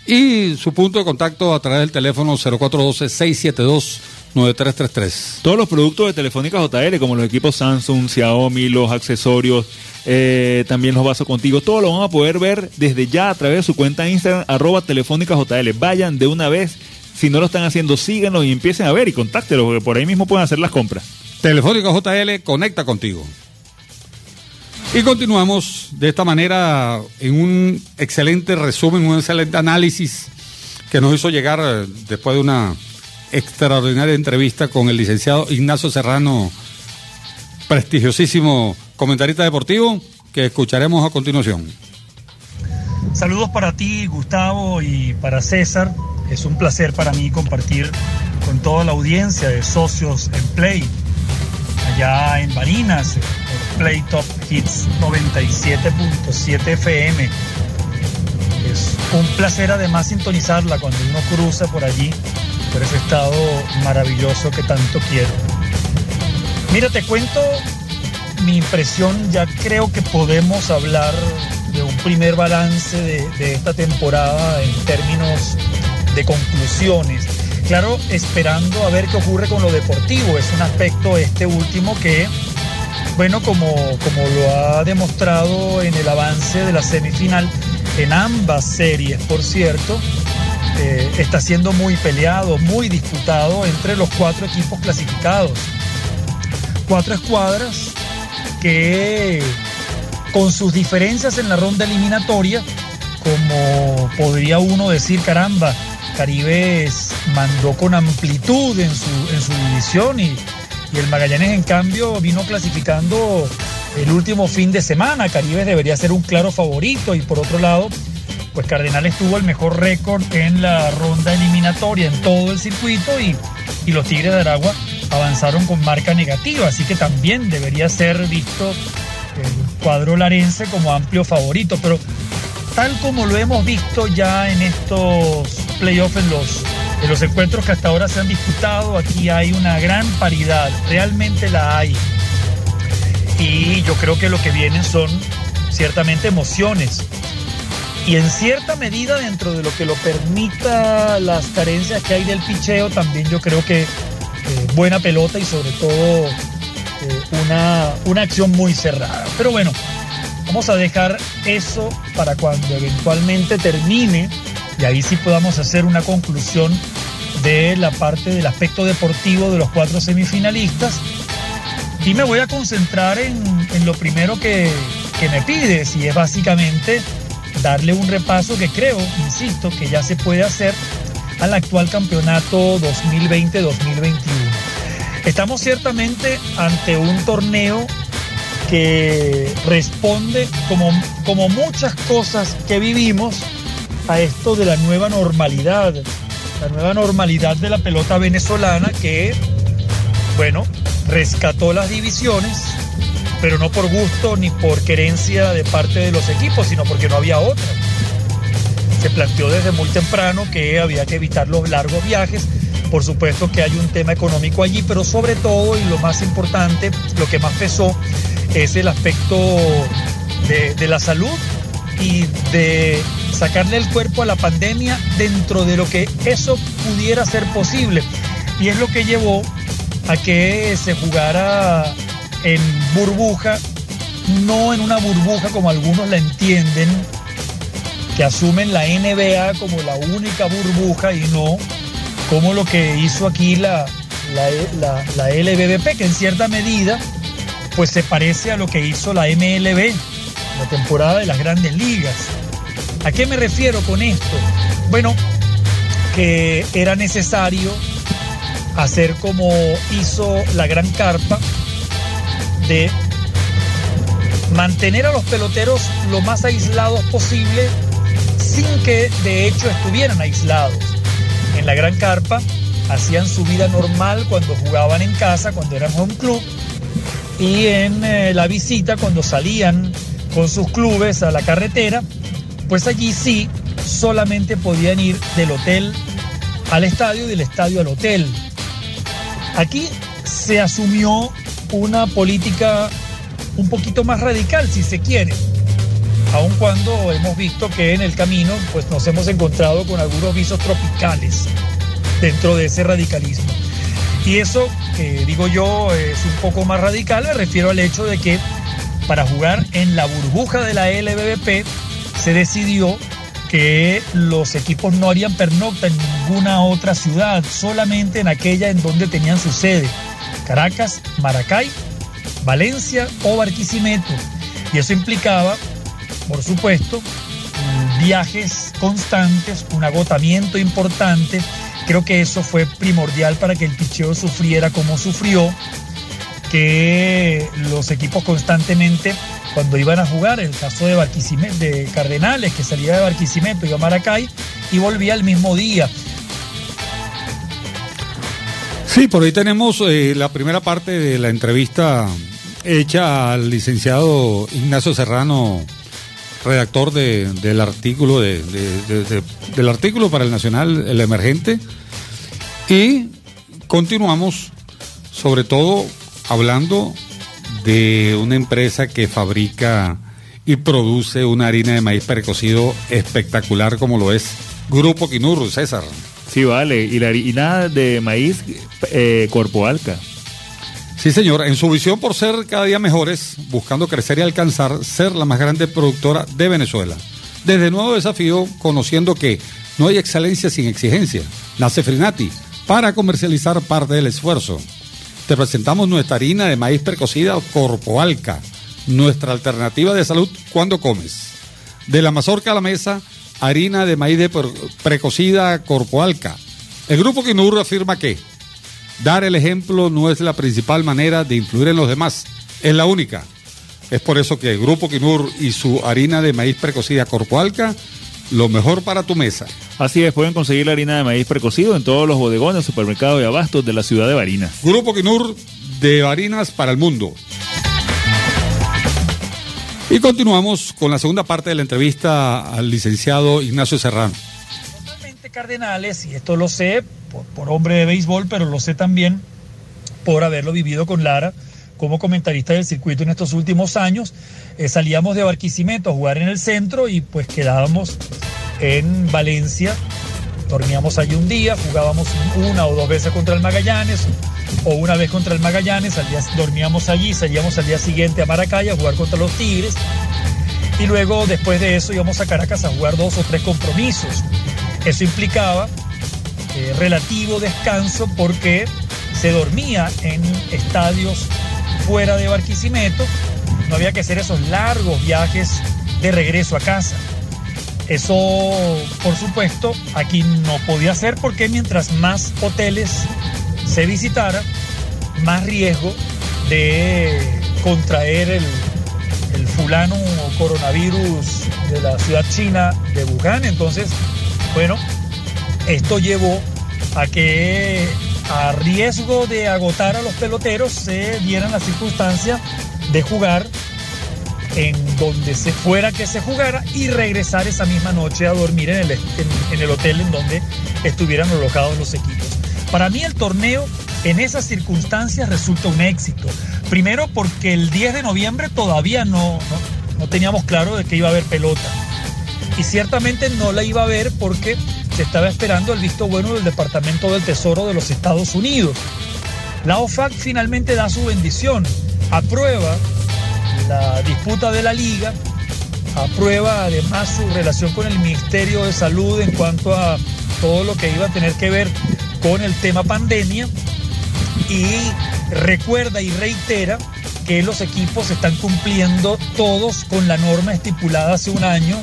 Y su punto de contacto a través del teléfono 0412-672-9333. Todos los productos de Telefónica JL, como los equipos Samsung, Xiaomi, los accesorios, eh, también los vasos contigo, todo lo van a poder ver desde ya a través de su cuenta de Instagram, arroba Telefónica JL. Vayan de una vez, si no lo están haciendo, síganlo y empiecen a ver y contáctelos, porque por ahí mismo pueden hacer las compras. Telefónica JL conecta contigo. Y continuamos de esta manera en un excelente resumen, un excelente análisis que nos hizo llegar eh, después de una extraordinaria entrevista con el licenciado Ignacio Serrano, prestigiosísimo comentarista deportivo, que escucharemos a continuación. Saludos para ti, Gustavo, y para César. Es un placer para mí compartir con toda la audiencia de socios en Play, allá en Barinas, eh, por Play Top Hits 97.7 FM. Es un placer además sintonizarla cuando uno cruza por allí, por ese estado maravilloso que tanto quiero. Mira, te cuento mi impresión, ya creo que podemos hablar de un primer balance de esta temporada en términos de conclusiones. Claro, esperando a ver qué ocurre con lo deportivo. Es un aspecto este último que, bueno, como, como lo ha demostrado en el avance de la semifinal, en ambas series, por cierto, eh, está siendo muy peleado, muy disputado entre los cuatro equipos clasificados. Cuatro escuadras que con sus diferencias en la ronda eliminatoria, como podría uno decir, caramba, Caribes mandó con amplitud en su, en su división y, y el Magallanes en cambio vino clasificando el último fin de semana. Caribes debería ser un claro favorito y por otro lado, pues Cardenales tuvo el mejor récord en la ronda eliminatoria en todo el circuito y, y los Tigres de Aragua avanzaron con marca negativa, así que también debería ser visto el cuadro larense como amplio favorito, pero tal como lo hemos visto ya en estos playoffs, en los, en los encuentros que hasta ahora se han disputado, aquí hay una gran paridad, realmente la hay. Y yo creo que lo que vienen son ciertamente emociones. Y en cierta medida, dentro de lo que lo permita las carencias que hay del picheo, también yo creo que eh, buena pelota y sobre todo eh, una, una acción muy cerrada. Pero bueno, vamos a dejar eso para cuando eventualmente termine y ahí sí podamos hacer una conclusión de la parte del aspecto deportivo de los cuatro semifinalistas. Y me voy a concentrar en, en lo primero que, que me pides y es básicamente darle un repaso que creo, insisto, que ya se puede hacer al actual campeonato 2020-2021. Estamos ciertamente ante un torneo que responde, como, como muchas cosas que vivimos, a esto de la nueva normalidad, la nueva normalidad de la pelota venezolana que, bueno, rescató las divisiones, pero no por gusto ni por querencia de parte de los equipos, sino porque no había otra. Se planteó desde muy temprano que había que evitar los largos viajes. Por supuesto que hay un tema económico allí, pero sobre todo y lo más importante, lo que más pesó es el aspecto de, de la salud y de sacarle el cuerpo a la pandemia dentro de lo que eso pudiera ser posible. Y es lo que llevó a que se jugara en burbuja, no en una burbuja como algunos la entienden, que asumen la NBA como la única burbuja y no como lo que hizo aquí la, la, LBBP, que en cierta medida pues se parece a lo que hizo la MLB, la temporada de las grandes ligas. ¿A qué me refiero con esto? Bueno, que era necesario hacer como hizo la gran carpa de mantener a los peloteros lo más aislados posible sin que de hecho estuvieran aislados. En la gran carpa hacían su vida normal cuando jugaban en casa, cuando eran home club, y en eh, la visita cuando salían con sus clubes a la carretera, pues allí sí solamente podían ir del hotel al estadio y del estadio al hotel. Aquí se asumió una política un poquito más radical, si se quiere, aun cuando hemos visto que en el camino pues nos hemos encontrado con algunos visos tropicales dentro de ese radicalismo. Y eso, digo yo, es un poco más radical, me refiero al hecho de que para jugar en la burbuja de la LBBP se decidió que los equipos no harían pernocta en ninguna otra ciudad, solamente en aquella en donde tenían su sede. Caracas, Maracay, Valencia o Barquisimeto. Y eso implicaba, por supuesto, viajes constantes, un agotamiento importante. Creo que eso fue primordial para que el picheo sufriera como sufrió, que los equipos constantemente, cuando iban a jugar, el caso de, Barquisimeto, de Cardenales, que salía de Barquisimeto, iba a Maracay y volvía el mismo día. Sí, por ahí tenemos eh, la primera parte de la entrevista hecha al licenciado Ignacio Serrano, redactor de, del artículo de, de, del artículo para el Nacional El Emergente y continuamos sobre todo hablando de una empresa que fabrica y produce una harina de maíz precocido espectacular como lo es Grupo Quinurro, César. Sí, vale. Y la harina de maíz eh, Corpo Alca. Sí, señor. En su visión por ser cada día mejores, buscando crecer y alcanzar ser la más grande productora de Venezuela. Desde nuevo desafío, conociendo que no hay excelencia sin exigencia. Nace Frinati para comercializar parte del esfuerzo. Te presentamos nuestra harina de maíz precocida Corpo Alca, nuestra alternativa de salud cuando comes. De la mazorca a la mesa, harina de maíz de precocida Corpoalca. El grupo Quinur afirma que dar el ejemplo no es la principal manera de influir en los demás, es la única. Es por eso que el grupo Quinur y su harina de maíz precocida Corpoalca, lo mejor para tu mesa. Así es, pueden conseguir la harina de maíz precocido en todos los bodegones, supermercados y abastos de la ciudad de Barinas. Grupo Quinur de Barinas para el mundo. Y continuamos con la segunda parte de la entrevista al licenciado Ignacio Serrano. Totalmente Cardenales, y esto lo sé por, hombre de béisbol, pero lo sé también por haberlo vivido con Lara como comentarista del circuito en estos últimos años. Eh, salíamos de Barquisimeto a jugar en el centro y pues quedábamos en Valencia. Dormíamos allí un día, jugábamos una o dos veces contra el Magallanes, o una vez contra el Magallanes, dormíamos allí, salíamos al día siguiente a Maracay a jugar contra los Tigres y luego después de eso íbamos a Caracas a jugar dos o tres compromisos. Eso implicaba eh, relativo descanso porque se dormía en estadios fuera de Barquisimeto, no había que hacer esos largos viajes de regreso a casa. Eso, por supuesto, aquí no podía ser porque mientras más hoteles se visitara, más riesgo de contraer el, el fulano coronavirus de la ciudad china de Wuhan. Entonces, bueno, esto llevó a que a riesgo de agotar a los peloteros se dieran las circunstancias de jugar en donde se fuera que se jugara y regresar esa misma noche a dormir en el, en, el hotel en donde estuvieran alojados los equipos. Para mí el torneo en esas circunstancias resulta un éxito. Primero porque el 10 de noviembre todavía no, no, no teníamos claro de que iba a haber pelota. Y ciertamente no la iba a haber porque se estaba esperando el visto bueno del Departamento del Tesoro de los Estados Unidos. La OFAC finalmente da su bendición, aprueba la disputa de la liga, aprueba además su relación con el Ministerio de Salud en cuanto a todo lo que iba a tener que ver con el tema pandemia y recuerda y reitera que los equipos están cumpliendo todos con la norma estipulada hace un año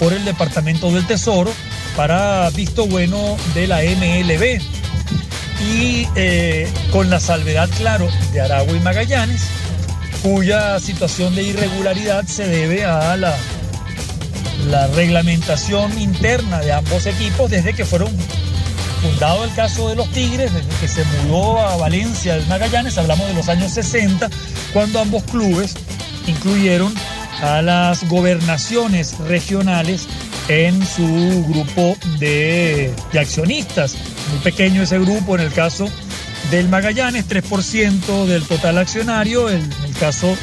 por el Departamento del Tesoro para visto bueno de la MLB. Y eh, con la salvedad, claro, de Aragua y Magallanes, cuya situación de irregularidad se debe a la, la reglamentación interna de ambos equipos desde que fueron fundado el caso de los Tigres, desde que se mudó a Valencia el Magallanes, hablamos de los años 60, cuando ambos clubes incluyeron a las gobernaciones regionales en su grupo de, de, accionistas. Muy pequeño ese grupo en el caso del Magallanes, 3% del total accionario, en el caso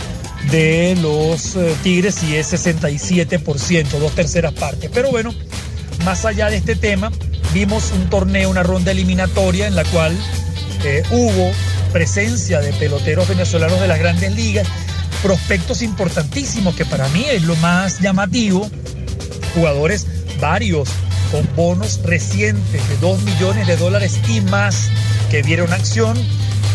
de los eh, Tigres y es 67%, dos terceras partes. Pero bueno, más allá de este tema, vimos un torneo, una ronda eliminatoria en la cual eh, hubo presencia de peloteros venezolanos de las grandes ligas, prospectos importantísimos que para mí es lo más llamativo, jugadores varios con bonos recientes de 2 millones de dólares y más que vieron acción,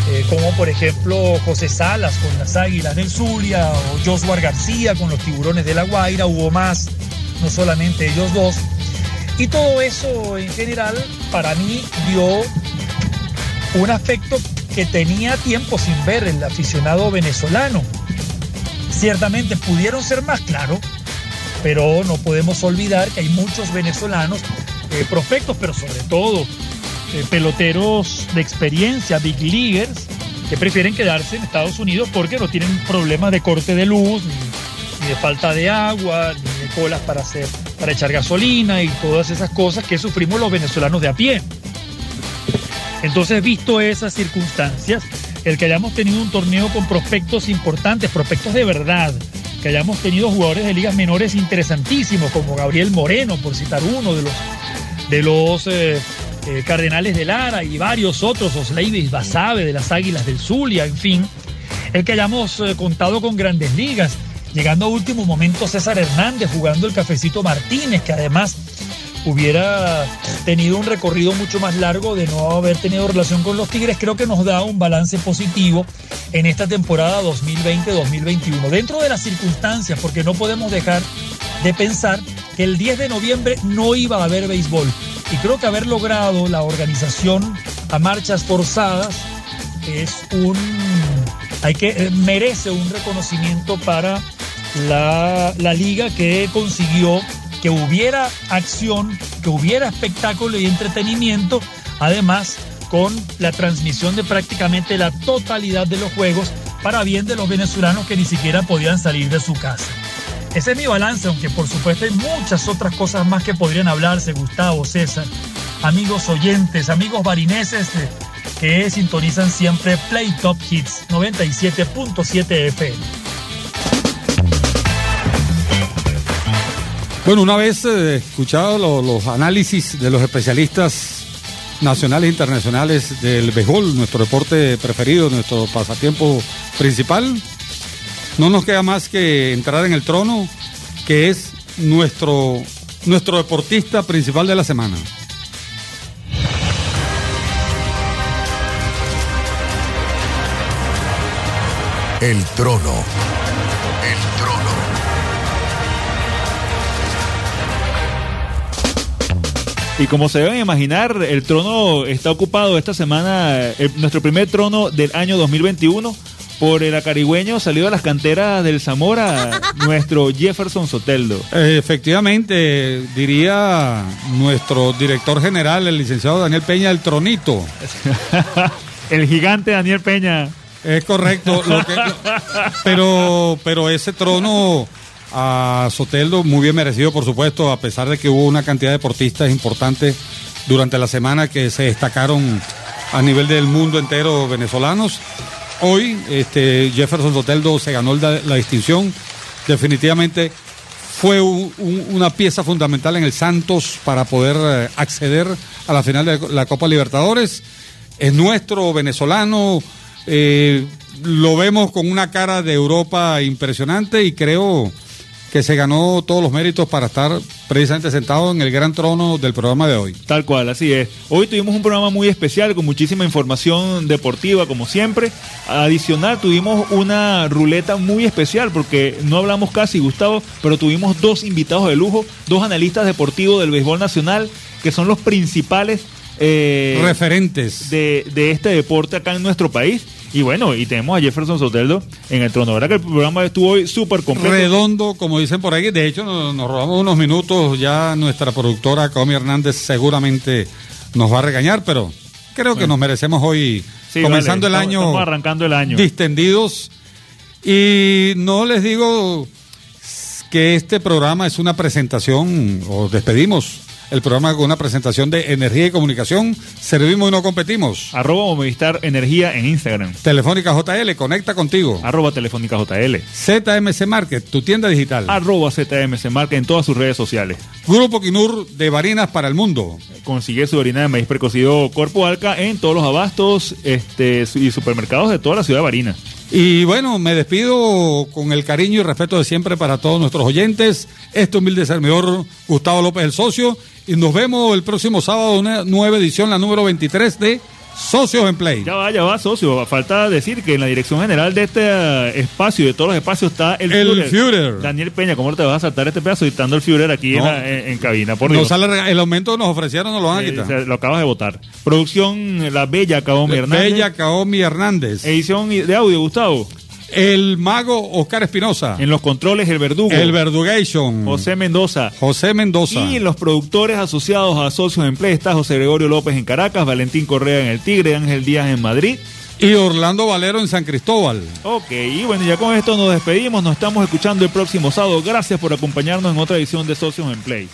eh, como por ejemplo José Salas con las Águilas del Zulia o Josuar García con los Tiburones de la Guaira, hubo más, no solamente ellos dos. Y todo eso en general para mí dio un aspecto que tenía tiempo sin ver el aficionado venezolano. Ciertamente pudieron ser más claros, pero no podemos olvidar que hay muchos venezolanos eh, prospectos, pero sobre todo eh, peloteros de experiencia, big leaguers, que prefieren quedarse en Estados Unidos porque no tienen problemas de corte de luz, ni, de falta de agua, ni de colas para hacer para echar gasolina y todas esas cosas que sufrimos los venezolanos de a pie. Entonces, visto esas circunstancias, el que hayamos tenido un torneo con prospectos importantes, prospectos de verdad, que hayamos tenido jugadores de ligas menores interesantísimos, como Gabriel Moreno, por citar uno de los, de los eh, eh, Cardenales de Lara y varios otros, Osleivis Basabe de las Águilas del Zulia, en fin, el que hayamos eh, contado con grandes ligas, llegando a último momento César Hernández jugando el cafecito Martínez, que además hubiera tenido un recorrido mucho más largo de no haber tenido relación con los Tigres, creo que nos da un balance positivo en esta temporada 2020-2021. Dentro de las circunstancias, porque no podemos dejar de pensar que el 10 de noviembre no iba a haber béisbol. Y creo que haber logrado la organización a marchas forzadas es un hay que merece un reconocimiento para la, la liga que consiguió que hubiera acción, que hubiera espectáculo y entretenimiento, además con la transmisión de prácticamente la totalidad de los juegos para bien de los venezolanos que ni siquiera podían salir de su casa. Ese es mi balance, aunque por supuesto hay muchas otras cosas más que podrían hablarse, Gustavo, César, amigos oyentes, amigos barineses que sintonizan siempre Play Top Hits 97.7 FM. Bueno, una vez eh, escuchado lo, los análisis de los especialistas nacionales e internacionales del béisbol, nuestro deporte preferido, nuestro pasatiempo principal, no nos queda más que entrar en el trono, que es nuestro, nuestro deportista principal de la semana. El trono. Y como se deben imaginar, el trono está ocupado esta semana, el- nuestro primer trono del año 2021, por el acarigüeño salido de las canteras del Zamora, nuestro Jefferson Soteldo. Eh, Efectivamente, diría nuestro director general, el licenciado Daniel Peña, el tronito. el gigante Daniel Peña. Es correcto, lo que- lo- pero, pero ese trono a Soteldo, muy bien merecido, por supuesto, a pesar de que hubo una cantidad de deportistas importantes durante la semana que se destacaron a nivel del mundo entero venezolanos. Hoy, este, Jefferson Soteldo se ganó la, distinción. Definitivamente fue un- un- una pieza fundamental en el Santos para poder eh, acceder a la final de la Copa Libertadores. Es nuestro venezolano, eh, lo vemos con una cara de Europa impresionante y creo que se ganó todos los méritos para estar precisamente sentado en el gran trono del programa de hoy. Tal cual, así es. Hoy tuvimos un programa muy especial con muchísima información deportiva, como siempre. Adicional, tuvimos una ruleta muy especial porque no hablamos casi, Gustavo, pero tuvimos dos invitados de lujo, dos analistas deportivos del béisbol nacional, que son los principales eh, Referentes. de, de este deporte acá en nuestro país. Y bueno, y tenemos a Jefferson Soteldo en el trono. ¿Verdad que el programa estuvo hoy súper completo? Redondo, como dicen por ahí. De hecho, nos, nos robamos unos minutos. Ya nuestra productora, Comi Hernández, seguramente nos va a regañar, pero creo que nos merecemos hoy, Sí, comenzando el estamos- año, estamos arrancando el año. distendidos. Y no les digo que este programa es una presentación, o despedimos el programa con una presentación de energía y comunicación. Servimos y no competimos. Arroba Movistar Energía en Instagram. Telefónica JL, conecta contigo. Arroba Telefónica JL. ZMC Market, tu tienda digital. Arroba ZMC Marca en todas sus redes sociales. Grupo Quinur de Barinas para el Mundo. Consigue su harina de maíz precocido Corpo Alca en todos los abastos este, y supermercados de toda la ciudad de Barinas. Y bueno, me despido con el cariño y respeto de siempre para todos nuestros oyentes. Este humilde servidor Gustavo López el Socio. Y nos vemos el próximo sábado, una nueva edición, la número 23 de Socios en Play. Ya va, ya va, socio. Falta decir que en la dirección general de este eh, espacio, de todos los espacios, está el, El Führer. Daniel Peña, ¿cómo te vas a saltar este pedazo estando el Führer aquí en, No. la- en- en cabina? Por sale el aumento nos ofrecieron, nos lo van a Eh, quitar. lo acabas de votar. Producción La Bella Caomi Hernández. Bella Kaomi Hernández. Edición de audio, Gustavo. El mago Oscar Espinosa. En los controles, El Verdugo. El Verdugation. José Mendoza. José Mendoza. Y los productores asociados a Socios en Play está José Gregorio López en Caracas, Valentín Correa en El Tigre, Ángel Díaz en Madrid. Y Orlando Valero en San Cristóbal. Ok, y bueno, ya con esto nos despedimos, nos estamos escuchando el próximo sábado. Gracias por acompañarnos en otra edición de Socios en Play.